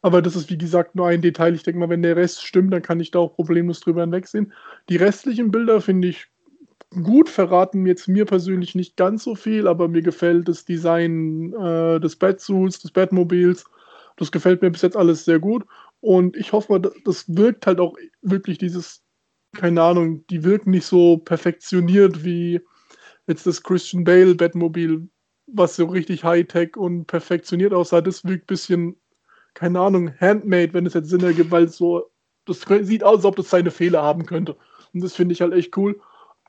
Aber das ist, wie gesagt, nur ein Detail. Ich denke mal, wenn der Rest stimmt, dann kann ich da auch problemlos drüber hinwegsehen. Die restlichen Bilder finde ich gut, verraten jetzt mir persönlich nicht ganz so viel, aber mir gefällt das Design äh, des Batsuits, des Batmobils. Das gefällt mir bis jetzt alles sehr gut. Und ich hoffe mal, das wirkt halt auch wirklich dieses keine Ahnung, die wirken nicht so perfektioniert wie jetzt das Christian Bale Batmobil, was so richtig Hightech und perfektioniert aussah. Das wirkt ein bisschen, keine Ahnung, handmade, wenn es jetzt Sinn ergibt, weil so, das sieht aus, als ob das seine Fehler haben könnte. Und das finde ich halt echt cool,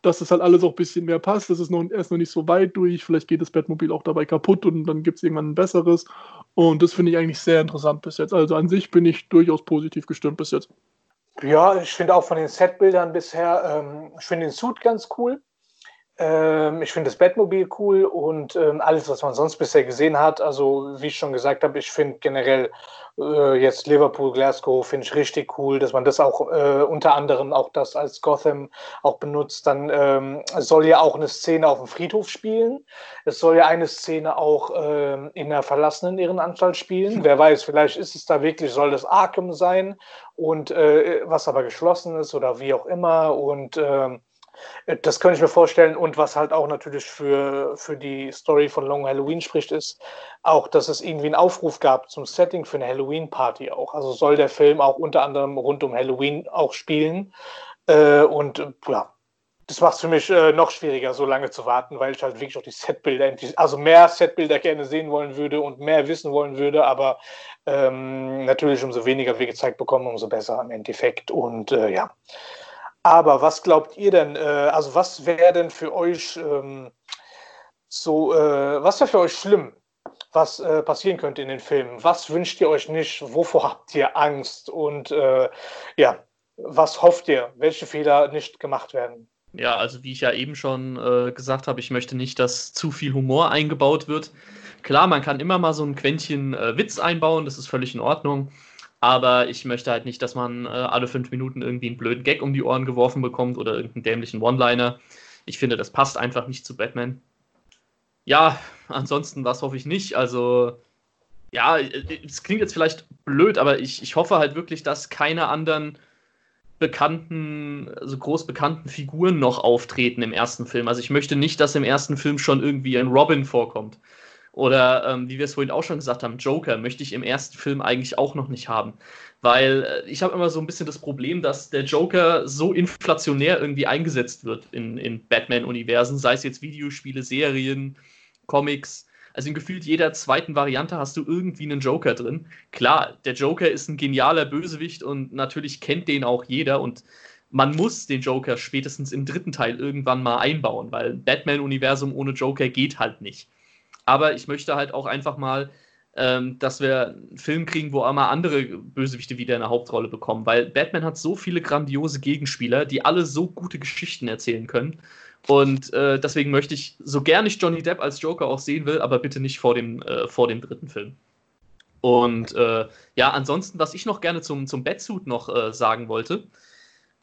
dass das halt alles auch ein bisschen mehr passt. Das ist noch, erst noch nicht so weit durch. Vielleicht geht das Batmobil auch dabei kaputt und dann gibt es irgendwann ein besseres. Und das finde ich eigentlich sehr interessant bis jetzt. Also an sich bin ich durchaus positiv gestimmt bis jetzt. Ja, ich finde auch von den Setbildern bisher, ähm, ich finde den Suit ganz cool. Ähm, ich finde das Batmobil cool und ähm, alles, was man sonst bisher gesehen hat. Also, wie ich schon gesagt habe, ich finde generell äh, jetzt Liverpool, Glasgow, finde ich richtig cool, dass man das auch äh, unter anderem auch das als Gotham auch benutzt. Dann ähm, soll ja auch eine Szene auf dem Friedhof spielen. Es soll ja eine Szene auch ähm, in einer verlassenen Irrenanstalt spielen. (laughs) Wer weiß, vielleicht ist es da wirklich, soll das Arkham sein und äh, was aber geschlossen ist oder wie auch immer. Und ähm, äh, das könnte ich mir vorstellen. Und was halt auch natürlich für, für die Story von Long Halloween spricht, ist auch, dass es irgendwie einen Aufruf gab zum Setting für eine Halloween-Party auch. Also soll der Film auch unter anderem rund um Halloween auch spielen. Äh, und ja, das macht es für mich äh, noch schwieriger, so lange zu warten, weil ich halt wirklich auch die Setbilder, also mehr Setbilder gerne sehen wollen würde und mehr wissen wollen würde, aber ähm, natürlich umso weniger wir gezeigt bekommen, umso besser im Endeffekt. Und äh, ja, aber was glaubt ihr denn, äh, also was wäre denn für euch ähm, so, äh, was wäre für euch schlimm, was äh, passieren könnte in den Filmen? Was wünscht ihr euch nicht? Wovor habt ihr Angst? Und äh, ja, was hofft ihr, welche Fehler nicht gemacht werden? Ja, also wie ich ja eben schon äh, gesagt habe, ich möchte nicht, dass zu viel Humor eingebaut wird. Klar, man kann immer mal so ein Quäntchen äh, Witz einbauen, das ist völlig in Ordnung. Aber ich möchte halt nicht, dass man äh, alle fünf Minuten irgendwie einen blöden Gag um die Ohren geworfen bekommt oder irgendeinen dämlichen One-Liner. Ich finde, das passt einfach nicht zu Batman. Ja, ansonsten, was hoffe ich nicht? Also, ja, es klingt jetzt vielleicht blöd, aber ich, ich hoffe halt wirklich, dass keine anderen bekannten, also groß bekannten Figuren noch auftreten im ersten Film. Also ich möchte nicht, dass im ersten Film schon irgendwie ein Robin vorkommt. Oder ähm, wie wir es vorhin auch schon gesagt haben, Joker möchte ich im ersten Film eigentlich auch noch nicht haben. Weil äh, ich habe immer so ein bisschen das Problem, dass der Joker so inflationär irgendwie eingesetzt wird in, in Batman-Universen, sei es jetzt Videospiele, Serien, Comics. Also in gefühlt jeder zweiten Variante hast du irgendwie einen Joker drin. Klar, der Joker ist ein genialer Bösewicht und natürlich kennt den auch jeder und man muss den Joker spätestens im dritten Teil irgendwann mal einbauen, weil Batman-Universum ohne Joker geht halt nicht. Aber ich möchte halt auch einfach mal, ähm, dass wir einen Film kriegen, wo auch mal andere Bösewichte wieder eine Hauptrolle bekommen. Weil Batman hat so viele grandiose Gegenspieler, die alle so gute Geschichten erzählen können. Und äh, deswegen möchte ich, so gern ich Johnny Depp als Joker auch sehen will, aber bitte nicht vor dem, äh, vor dem dritten Film. Und äh, ja, ansonsten, was ich noch gerne zum, zum Batsuit noch äh, sagen wollte,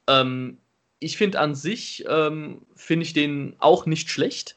ähm, ich finde an sich, ähm, finde ich den auch nicht schlecht.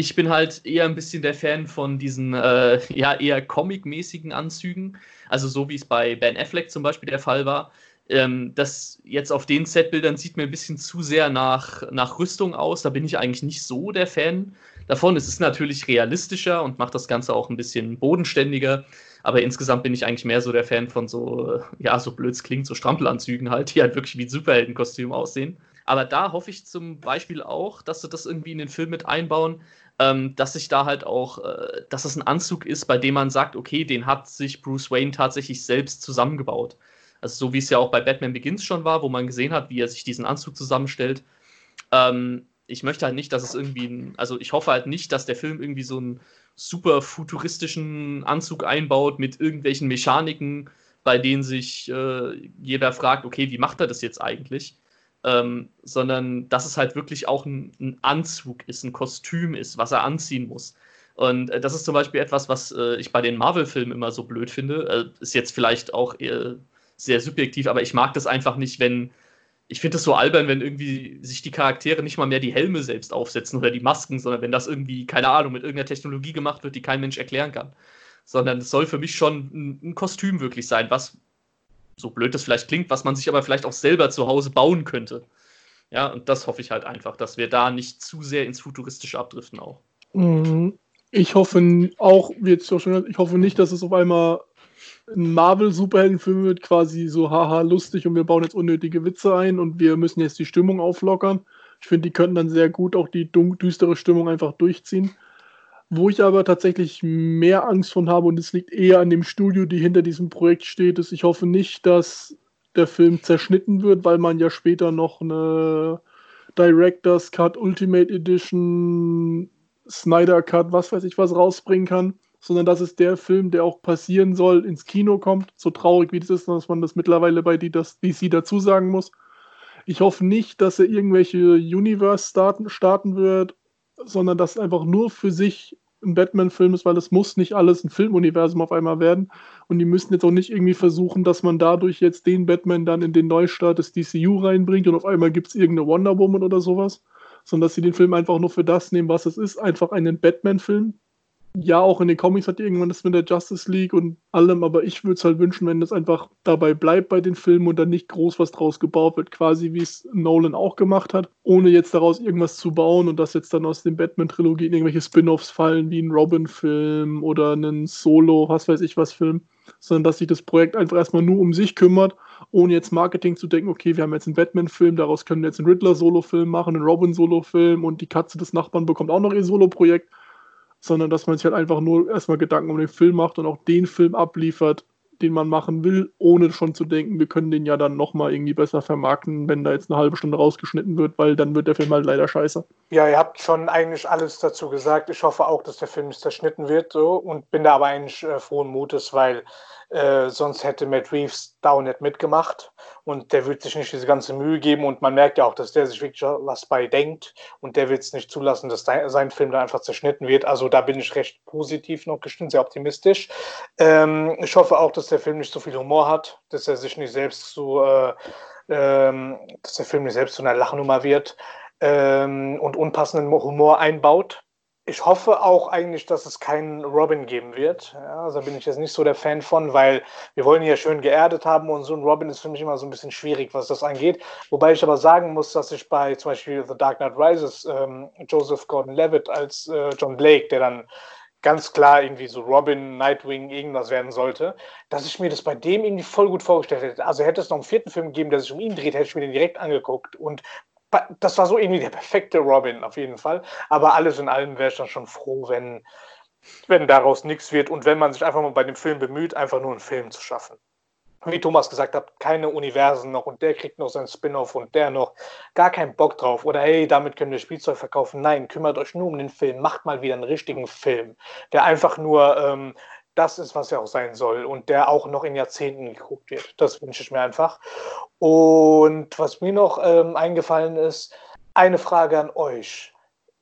Ich bin halt eher ein bisschen der Fan von diesen äh, ja eher comic-mäßigen Anzügen. Also so wie es bei Ben Affleck zum Beispiel der Fall war. Ähm, das jetzt auf den Setbildern sieht mir ein bisschen zu sehr nach, nach Rüstung aus. Da bin ich eigentlich nicht so der Fan davon. Es ist natürlich realistischer und macht das Ganze auch ein bisschen bodenständiger. Aber insgesamt bin ich eigentlich mehr so der Fan von so, ja, so blöds klingt, so Strampelanzügen halt, die halt wirklich wie Superheldenkostüm aussehen. Aber da hoffe ich zum Beispiel auch, dass sie das irgendwie in den Film mit einbauen, ähm, dass sich da halt auch, äh, dass es ein Anzug ist, bei dem man sagt, okay, den hat sich Bruce Wayne tatsächlich selbst zusammengebaut. Also so wie es ja auch bei Batman Begins schon war, wo man gesehen hat, wie er sich diesen Anzug zusammenstellt. Ähm, ich möchte halt nicht, dass es irgendwie, ein, also ich hoffe halt nicht, dass der Film irgendwie so einen super futuristischen Anzug einbaut mit irgendwelchen Mechaniken, bei denen sich äh, jeder fragt, okay, wie macht er das jetzt eigentlich? Ähm, sondern dass es halt wirklich auch ein, ein, Anzug ist, ein Kostüm ist, was er anziehen muss. Und äh, das ist zum Beispiel etwas, was äh, ich bei den Marvel-Filmen immer so blöd finde. Äh, ist jetzt vielleicht auch sehr subjektiv, aber ich mag das einfach nicht, wenn. Ich finde es so albern, wenn irgendwie sich die Charaktere nicht mal mehr die Helme selbst aufsetzen oder die Masken, sondern wenn das irgendwie, keine Ahnung, mit irgendeiner Technologie gemacht wird, die kein Mensch erklären kann. Sondern es soll für mich schon ein, ein Kostüm wirklich sein, was so blöd das vielleicht klingt, was man sich aber vielleicht auch selber zu Hause bauen könnte. Ja, und das hoffe ich halt einfach, dass wir da nicht zu sehr ins Futuristische abdriften auch. Mhm. Ich hoffe auch, wie jetzt schon, ich hoffe nicht, dass es auf einmal ein Marvel-Superheldenfilm wird, quasi so haha lustig und wir bauen jetzt unnötige Witze ein und wir müssen jetzt die Stimmung auflockern. Ich finde, die könnten dann sehr gut auch die düstere Stimmung einfach durchziehen. Wo ich aber tatsächlich mehr Angst von habe, und es liegt eher an dem Studio, die hinter diesem Projekt steht, ist, ich hoffe nicht, dass der Film zerschnitten wird, weil man ja später noch eine Director's Cut, Ultimate Edition, Snyder Cut, was weiß ich was rausbringen kann. sondern dass es der Film, der auch passieren soll, ins Kino kommt. So traurig wie das ist, dass man das mittlerweile bei DC dazu sagen muss. Ich hoffe nicht, dass er irgendwelche Universe starten, starten wird, sondern dass einfach nur für sich ein Batman-Film ist, weil es muss nicht alles ein Filmuniversum auf einmal werden. Und die müssen jetzt auch nicht irgendwie versuchen, dass man dadurch jetzt den Batman dann in den Neustart des DCU reinbringt und auf einmal gibt es irgendeine Wonder Woman oder sowas, sondern dass sie den Film einfach nur für das nehmen, was es ist, einfach einen Batman-Film, ja, auch in den Comics hat irgendwann das mit der Justice League und allem, aber ich würde es halt wünschen, wenn das einfach dabei bleibt bei den Filmen und dann nicht groß was draus gebaut wird, quasi wie es Nolan auch gemacht hat, ohne jetzt daraus irgendwas zu bauen und dass jetzt dann aus den Batman-Trilogien irgendwelche Spin-offs fallen, wie ein Robin-Film oder ein Solo, was weiß ich was Film, sondern dass sich das Projekt einfach erstmal nur um sich kümmert, ohne jetzt Marketing zu denken, okay, wir haben jetzt einen Batman-Film, daraus können wir jetzt einen Riddler-Solo-Film machen, einen Robin-Solo-Film und die Katze des Nachbarn bekommt auch noch ihr Solo-Projekt sondern dass man sich halt einfach nur erstmal Gedanken um den Film macht und auch den Film abliefert, den man machen will, ohne schon zu denken, wir können den ja dann nochmal irgendwie besser vermarkten, wenn da jetzt eine halbe Stunde rausgeschnitten wird, weil dann wird der Film halt leider scheiße. Ja, ihr habt schon eigentlich alles dazu gesagt. Ich hoffe auch, dass der Film nicht zerschnitten wird so und bin da aber eigentlich äh, frohen Mutes, weil äh, sonst hätte Matt Reeves da auch nicht mitgemacht und der wird sich nicht diese ganze Mühe geben und man merkt ja auch, dass der sich wirklich was bei denkt und der wird es nicht zulassen, dass sein Film da einfach zerschnitten wird. Also da bin ich recht positiv noch gestimmt, sehr optimistisch. Ähm, ich hoffe auch, dass der Film nicht so viel Humor hat, dass er sich nicht selbst zu, äh, ähm, dass der Film nicht selbst zu einer Lachnummer wird ähm, und unpassenden Humor einbaut ich hoffe auch eigentlich, dass es keinen Robin geben wird. Ja, also bin ich jetzt nicht so der Fan von, weil wir wollen ihn ja schön geerdet haben und so ein Robin ist für mich immer so ein bisschen schwierig, was das angeht. Wobei ich aber sagen muss, dass ich bei zum Beispiel The Dark Knight Rises ähm, Joseph Gordon-Levitt als äh, John Blake, der dann ganz klar irgendwie so Robin, Nightwing, irgendwas werden sollte, dass ich mir das bei dem irgendwie voll gut vorgestellt hätte. Also hätte es noch einen vierten Film gegeben, der sich um ihn dreht, hätte ich mir den direkt angeguckt und das war so irgendwie der perfekte Robin auf jeden Fall. Aber alles in allem wäre ich dann schon froh, wenn, wenn daraus nichts wird und wenn man sich einfach mal bei dem Film bemüht, einfach nur einen Film zu schaffen. Wie Thomas gesagt hat, keine Universen noch und der kriegt noch seinen Spin-off und der noch. Gar keinen Bock drauf. Oder hey, damit können wir Spielzeug verkaufen. Nein, kümmert euch nur um den Film. Macht mal wieder einen richtigen Film, der einfach nur ähm, das ist, was er auch sein soll und der auch noch in Jahrzehnten geguckt wird. Das wünsche ich mir einfach. Und was mir noch ähm, eingefallen ist, eine Frage an euch.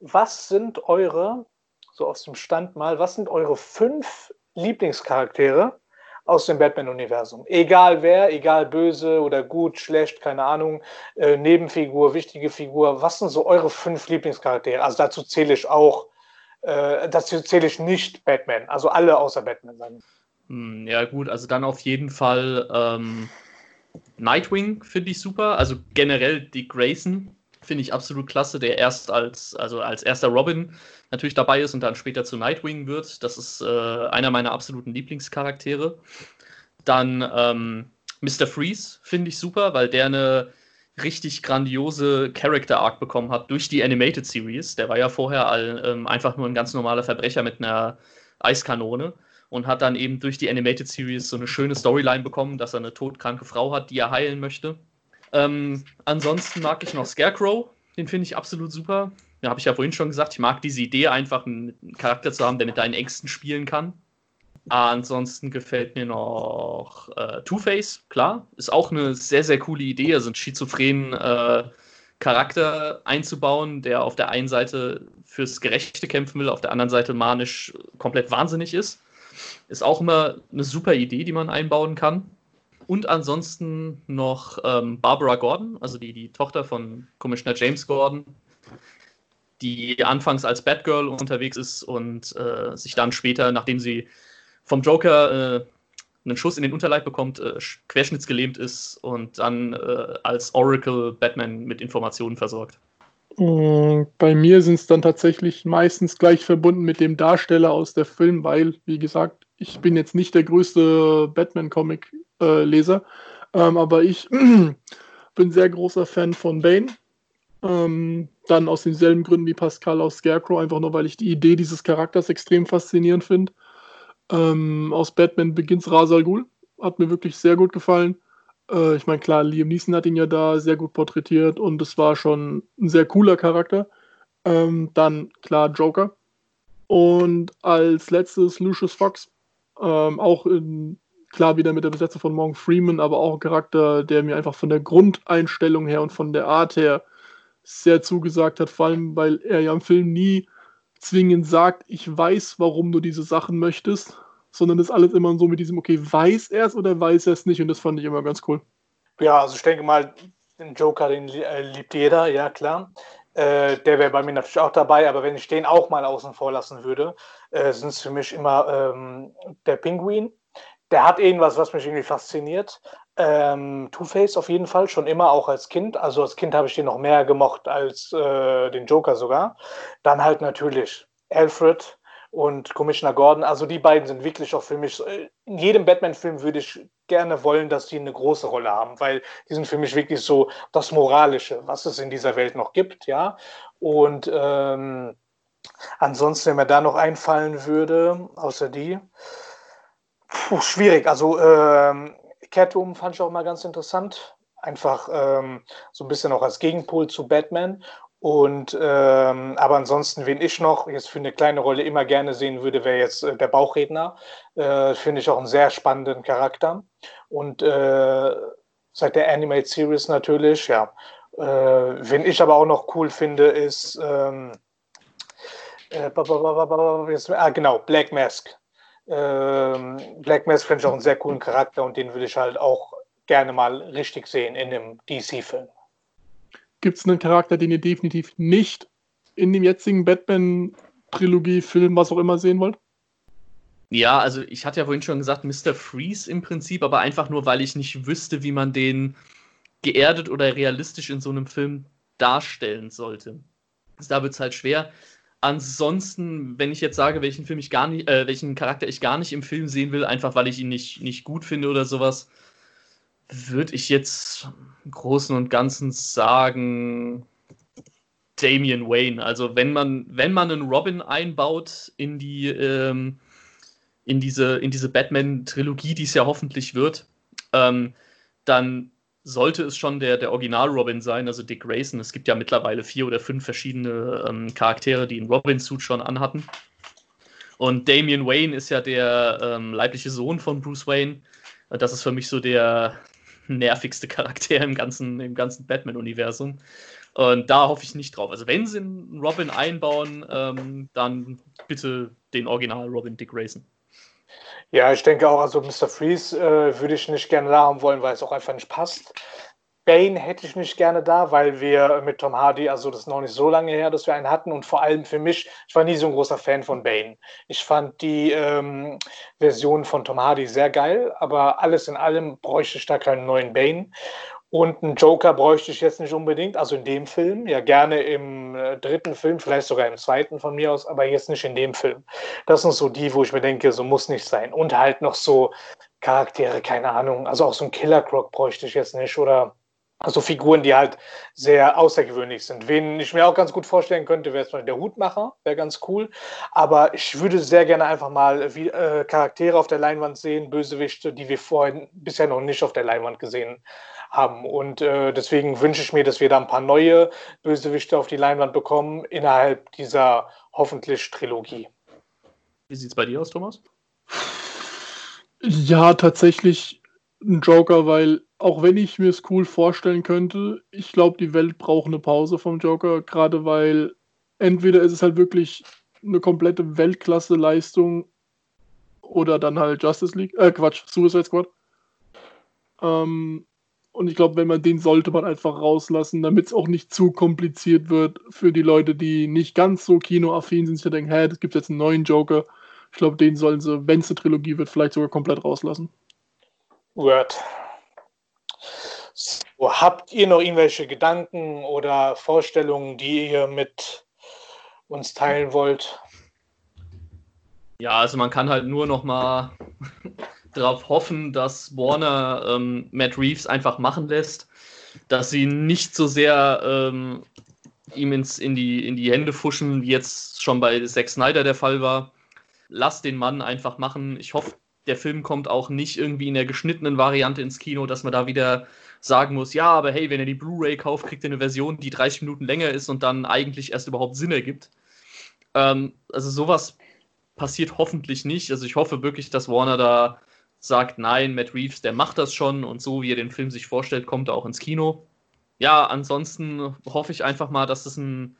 Was sind eure, so aus dem Stand mal, was sind eure fünf Lieblingscharaktere aus dem Batman-Universum? Egal wer, egal böse oder gut, schlecht, keine Ahnung, äh, Nebenfigur, wichtige Figur. Was sind so eure fünf Lieblingscharaktere? Also dazu zähle ich auch äh, dazu zähle ich nicht Batman, also alle außer Batman. Hm, ja, gut, also dann auf jeden Fall ähm, Nightwing finde ich super. Also generell Dick Grayson finde ich absolut klasse, der erst als, also als erster Robin natürlich dabei ist und dann später zu Nightwing wird. Das ist äh, einer meiner absoluten Lieblingscharaktere. Dann ähm, Mr. Freeze finde ich super, weil der eine richtig grandiose Character Arc bekommen hat durch die Animated Series. Der war ja vorher all, ähm, einfach nur ein ganz normaler Verbrecher mit einer Eiskanone und hat dann eben durch die Animated Series so eine schöne Storyline bekommen, dass er eine todkranke Frau hat, die er heilen möchte. Ähm, ansonsten mag ich noch Scarecrow, den finde ich absolut super. Ja, habe ich ja vorhin schon gesagt, ich mag diese Idee, einfach einen Charakter zu haben, der mit deinen Ängsten spielen kann. Ansonsten gefällt mir noch äh, Two-Face, klar. Ist auch eine sehr, sehr coole Idee, also einen schizophrenen äh, Charakter einzubauen, der auf der einen Seite fürs Gerechte kämpfen will, auf der anderen Seite manisch komplett wahnsinnig ist. Ist auch immer eine super Idee, die man einbauen kann. Und ansonsten noch ähm, Barbara Gordon, also die, die Tochter von Commissioner James Gordon, die anfangs als Batgirl unterwegs ist und äh, sich dann später, nachdem sie vom Joker äh, einen Schuss in den Unterleib bekommt, äh, querschnittsgelähmt ist und dann äh, als Oracle Batman mit Informationen versorgt. Mm, bei mir sind es dann tatsächlich meistens gleich verbunden mit dem Darsteller aus der Film, weil, wie gesagt, ich bin jetzt nicht der größte Batman-Comic-Leser, ähm, aber ich (clears throat) bin sehr großer Fan von Bane. Ähm, dann aus denselben Gründen wie Pascal aus Scarecrow, einfach nur weil ich die Idee dieses Charakters extrem faszinierend finde. Ähm, aus Batman Begins Rasal Ghul. Hat mir wirklich sehr gut gefallen. Äh, ich meine, klar, Liam Neeson hat ihn ja da sehr gut porträtiert und es war schon ein sehr cooler Charakter. Ähm, dann, klar, Joker. Und als letztes Lucius Fox, ähm, auch in, klar wieder mit der Besetzung von Morgan Freeman, aber auch ein Charakter, der mir einfach von der Grundeinstellung her und von der Art her sehr zugesagt hat, vor allem weil er ja im Film nie zwingend sagt, ich weiß, warum du diese Sachen möchtest, sondern das alles immer so mit diesem, okay, weiß er es oder weiß er es nicht und das fand ich immer ganz cool. Ja, also ich denke mal, den Joker, den äh, liebt jeder, ja klar. Äh, der wäre bei mir natürlich auch dabei, aber wenn ich den auch mal außen vor lassen würde, äh, sind es für mich immer ähm, der Pinguin. Der hat irgendwas, was mich irgendwie fasziniert. Ähm, Two-Face auf jeden Fall, schon immer, auch als Kind. Also als Kind habe ich den noch mehr gemocht als äh, den Joker sogar. Dann halt natürlich Alfred, und Commissioner Gordon. Also die beiden sind wirklich auch für mich, äh, in jedem Batman-Film würde ich gerne wollen, dass die eine große Rolle haben, weil die sind für mich wirklich so das Moralische, was es in dieser Welt noch gibt, ja. Und ähm, ansonsten, wenn mir da noch einfallen würde, außer die, puh, schwierig. Also ähm, Catwoman fand ich auch mal ganz interessant. Einfach ähm, so ein bisschen auch als Gegenpol zu Batman. Und ähm, aber ansonsten, wen ich noch jetzt für eine kleine Rolle immer gerne sehen würde, wäre jetzt äh, der Bauchredner. Äh, Finde ich auch einen sehr spannenden Charakter. Und äh, seit der Animate Series natürlich, ja. Äh, wen ich aber auch noch cool finde, ist ähm, äh, ah, genau, Black Mask. Ähm, Black Mask finde ich auch einen sehr coolen Charakter und den würde ich halt auch gerne mal richtig sehen in einem DC-Film. Gibt es einen Charakter, den ihr definitiv nicht in dem jetzigen Batman-Trilogie-Film, was auch immer, sehen wollt? Ja, also ich hatte ja vorhin schon gesagt, Mr. Freeze im Prinzip, aber einfach nur, weil ich nicht wüsste, wie man den geerdet oder realistisch in so einem Film darstellen sollte. Da wird es halt schwer. Ansonsten, wenn ich jetzt sage, welchen Film ich gar nicht, äh, welchen Charakter ich gar nicht im Film sehen will, einfach weil ich ihn nicht, nicht gut finde oder sowas, würde ich jetzt im Großen und Ganzen sagen, Damian Wayne. Also wenn man, wenn man einen Robin einbaut in die, ähm, in diese, in diese Batman-Trilogie, die es ja hoffentlich wird, ähm, dann sollte es schon der, der Original-Robin sein, also Dick Grayson. Es gibt ja mittlerweile vier oder fünf verschiedene ähm, Charaktere, die einen Robin-Suit schon anhatten. Und Damian Wayne ist ja der ähm, leibliche Sohn von Bruce Wayne. Das ist für mich so der, nervigste (laughs) Charakter im ganzen, im ganzen Batman-Universum. Und da hoffe ich nicht drauf. Also wenn sie einen Robin einbauen, ähm, dann bitte den Original Robin Dick Grayson. Ja, ich denke auch, also Mr. Freeze äh, würde ich nicht gerne da haben wollen, weil es auch einfach nicht passt. Bane hätte ich nicht gerne da, weil wir mit Tom Hardy, also das ist noch nicht so lange her, dass wir einen hatten und vor allem für mich, ich war nie so ein großer Fan von Bane. Ich fand die ähm, Version von Tom Hardy sehr geil, aber alles in allem bräuchte ich da keinen neuen Bane. Und einen Joker bräuchte ich jetzt nicht unbedingt, also in dem Film, ja gerne im äh, dritten Film, vielleicht sogar im zweiten von mir aus, aber jetzt nicht in dem Film. Das sind so die, wo ich mir denke, so muss nicht sein. Und halt noch so Charaktere, keine Ahnung, also auch so ein Killer Croc bräuchte ich jetzt nicht oder also Figuren, die halt sehr außergewöhnlich sind. Wen ich mir auch ganz gut vorstellen könnte, wäre zum Beispiel der Hutmacher, wäre ganz cool. Aber ich würde sehr gerne einfach mal wie, äh, Charaktere auf der Leinwand sehen, Bösewichte, die wir vorhin bisher noch nicht auf der Leinwand gesehen haben. Und äh, deswegen wünsche ich mir, dass wir da ein paar neue Bösewichte auf die Leinwand bekommen innerhalb dieser hoffentlich Trilogie. Wie sieht es bei dir aus, Thomas? Ja, tatsächlich ein Joker, weil auch wenn ich mir es cool vorstellen könnte, ich glaube, die Welt braucht eine Pause vom Joker, gerade weil entweder ist es halt wirklich eine komplette Weltklasse-Leistung oder dann halt Justice League, äh Quatsch, Suicide Squad. Ähm, und ich glaube, wenn man den sollte man einfach rauslassen, damit es auch nicht zu kompliziert wird für die Leute, die nicht ganz so kinoaffin sind, sich denken, hä, das gibt jetzt einen neuen Joker. Ich glaube, den sollen sie, wenn es eine Trilogie wird, vielleicht sogar komplett rauslassen. Word. So, habt ihr noch irgendwelche Gedanken oder Vorstellungen, die ihr mit uns teilen wollt? Ja, also man kann halt nur noch mal darauf hoffen, dass Warner ähm, Matt Reeves einfach machen lässt, dass sie nicht so sehr ähm, ihm ins, in, die, in die Hände fuschen, wie jetzt schon bei Zack Snyder der Fall war. Lass den Mann einfach machen. Ich hoffe, der Film kommt auch nicht irgendwie in der geschnittenen Variante ins Kino, dass man da wieder sagen muss, ja, aber hey, wenn ihr die Blu-ray kauft, kriegt ihr eine Version, die 30 Minuten länger ist und dann eigentlich erst überhaupt Sinn ergibt. Ähm, also sowas passiert hoffentlich nicht. Also ich hoffe wirklich, dass Warner da sagt, nein, Matt Reeves, der macht das schon und so, wie er den Film sich vorstellt, kommt er auch ins Kino. Ja, ansonsten hoffe ich einfach mal, dass es ein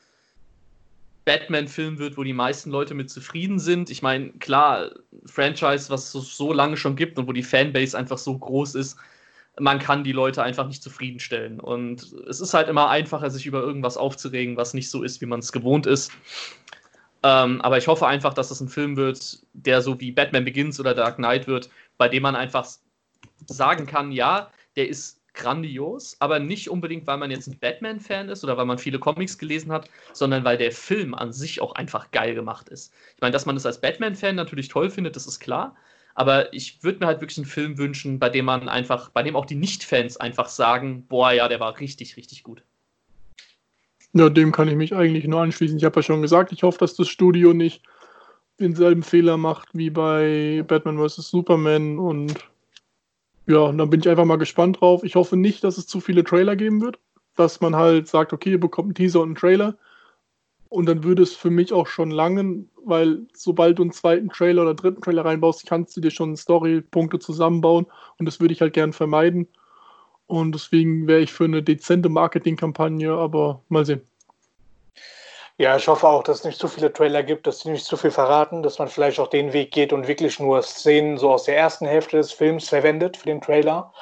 Batman-Film wird, wo die meisten Leute mit zufrieden sind. Ich meine, klar, Franchise, was es so lange schon gibt und wo die Fanbase einfach so groß ist, man kann die Leute einfach nicht zufriedenstellen. Und es ist halt immer einfacher, sich über irgendwas aufzuregen, was nicht so ist, wie man es gewohnt ist. Ähm, aber ich hoffe einfach, dass es ein Film wird, der so wie Batman Begins oder Dark Knight wird, bei dem man einfach sagen kann, ja, der ist grandios, aber nicht unbedingt, weil man jetzt ein Batman-Fan ist oder weil man viele Comics gelesen hat, sondern weil der Film an sich auch einfach geil gemacht ist. Ich meine, dass man es als Batman-Fan natürlich toll findet, das ist klar, aber ich würde mir halt wirklich einen Film wünschen, bei dem man einfach, bei dem auch die Nicht-Fans einfach sagen, boah, ja, der war richtig, richtig gut. Ja, dem kann ich mich eigentlich nur anschließen. Ich habe ja schon gesagt, ich hoffe, dass das Studio nicht denselben Fehler macht wie bei Batman vs. Superman und ja, und dann bin ich einfach mal gespannt drauf. Ich hoffe nicht, dass es zu viele Trailer geben wird, dass man halt sagt, okay, ihr bekommt einen Teaser und einen Trailer und dann würde es für mich auch schon langen, weil sobald du einen zweiten Trailer oder dritten Trailer reinbaust, kannst du dir schon Storypunkte zusammenbauen und das würde ich halt gern vermeiden. Und deswegen wäre ich für eine dezente Marketingkampagne, aber mal sehen. Ja, ich hoffe auch, dass es nicht zu viele Trailer gibt, dass sie nicht zu viel verraten, dass man vielleicht auch den Weg geht und wirklich nur Szenen so aus der ersten Hälfte des Films verwendet für den Trailer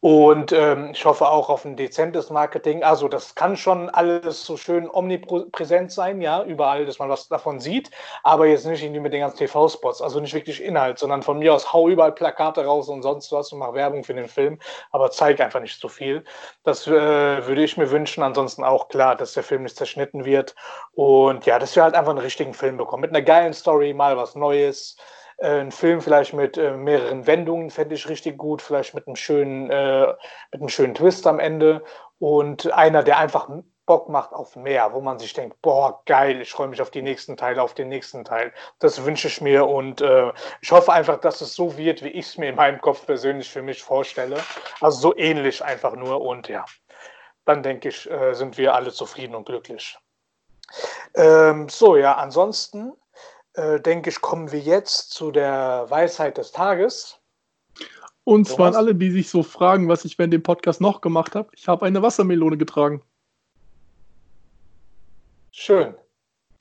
und ähm, ich hoffe auch auf ein dezentes Marketing. Also das kann schon alles so schön omnipräsent sein, ja, überall, dass man was davon sieht, aber jetzt nicht irgendwie mit den ganzen TV-Spots, also nicht wirklich Inhalt, sondern von mir aus hau überall Plakate raus und sonst was und mach Werbung für den Film, aber zeig einfach nicht so viel. Das äh, würde ich mir wünschen. Ansonsten auch klar, dass der Film nicht zerschnitten wird und ja, dass wir halt einfach einen richtigen Film bekommen mit einer geilen Story, mal was Neues. Äh, ein Film vielleicht mit äh, mehreren Wendungen fände ich richtig gut, vielleicht mit einem schönen, äh, mit einem schönen Twist am Ende und einer, der einfach Bock macht auf mehr, wo man sich denkt, boah, geil, ich freue mich auf die nächsten Teile, auf den nächsten Teil. Das wünsche ich mir und äh, ich hoffe einfach, dass es so wird, wie ich es mir in meinem Kopf persönlich für mich vorstelle. Also so ähnlich einfach nur und ja, dann denke ich, äh, sind wir alle zufrieden und glücklich. Ähm, so, ja, ansonsten äh, denke ich, kommen wir jetzt zu der Weisheit des Tages. Und zwar an alle, die sich so fragen, was ich während dem Podcast noch gemacht habe. Ich habe eine Wassermelone getragen. Schön.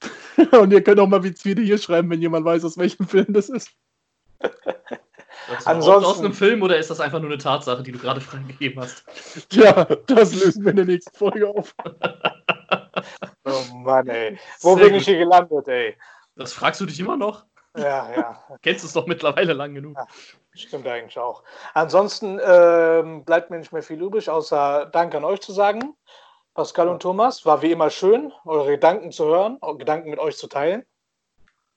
(laughs) Und ihr könnt auch mal wieder hier schreiben, wenn jemand weiß, aus welchem Film das ist. (laughs) Das Ansonsten aus einem Film oder ist das einfach nur eine Tatsache, die du gerade (laughs) freigegeben hast? Ja, das lösen wir in der nächsten Folge auf. oh Mann, ey. Wo Sehr bin gut. ich hier gelandet, ey? Das fragst du dich immer noch? Ja, ja. (laughs) Kennst es doch mittlerweile lang genug. Ja, stimmt eigentlich auch. Ansonsten ähm, bleibt mir nicht mehr viel übrig, außer Dank an euch zu sagen. Pascal und Thomas, war wie immer schön, eure Gedanken zu hören, eure Gedanken mit euch zu teilen.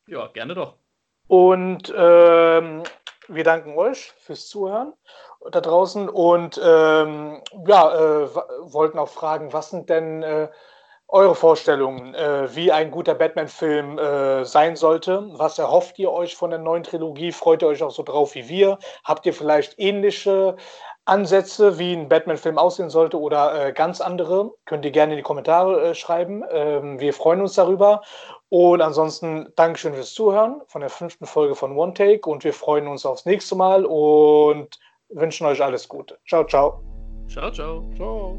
Ja, gerne doch. Und ähm, wir danken euch fürs Zuhören da draußen und ähm, ja, äh, wollten auch fragen, was sind denn äh, eure Vorstellungen, äh, wie ein guter Batman-Film äh, sein sollte. Was erhofft ihr euch von der neuen Trilogie? Freut ihr euch auch so drauf wie wir? Habt ihr vielleicht ähnliche Ansätze, wie ein Batman-Film aussehen sollte oder äh, ganz andere? Könnt ihr gerne in die Kommentare äh, schreiben. Ähm, wir freuen uns darüber. Und ansonsten Dankeschön fürs Zuhören von der fünften Folge von One Take und wir freuen uns aufs nächste Mal und wünschen euch alles Gute. Ciao, ciao. Ciao, ciao. Ciao.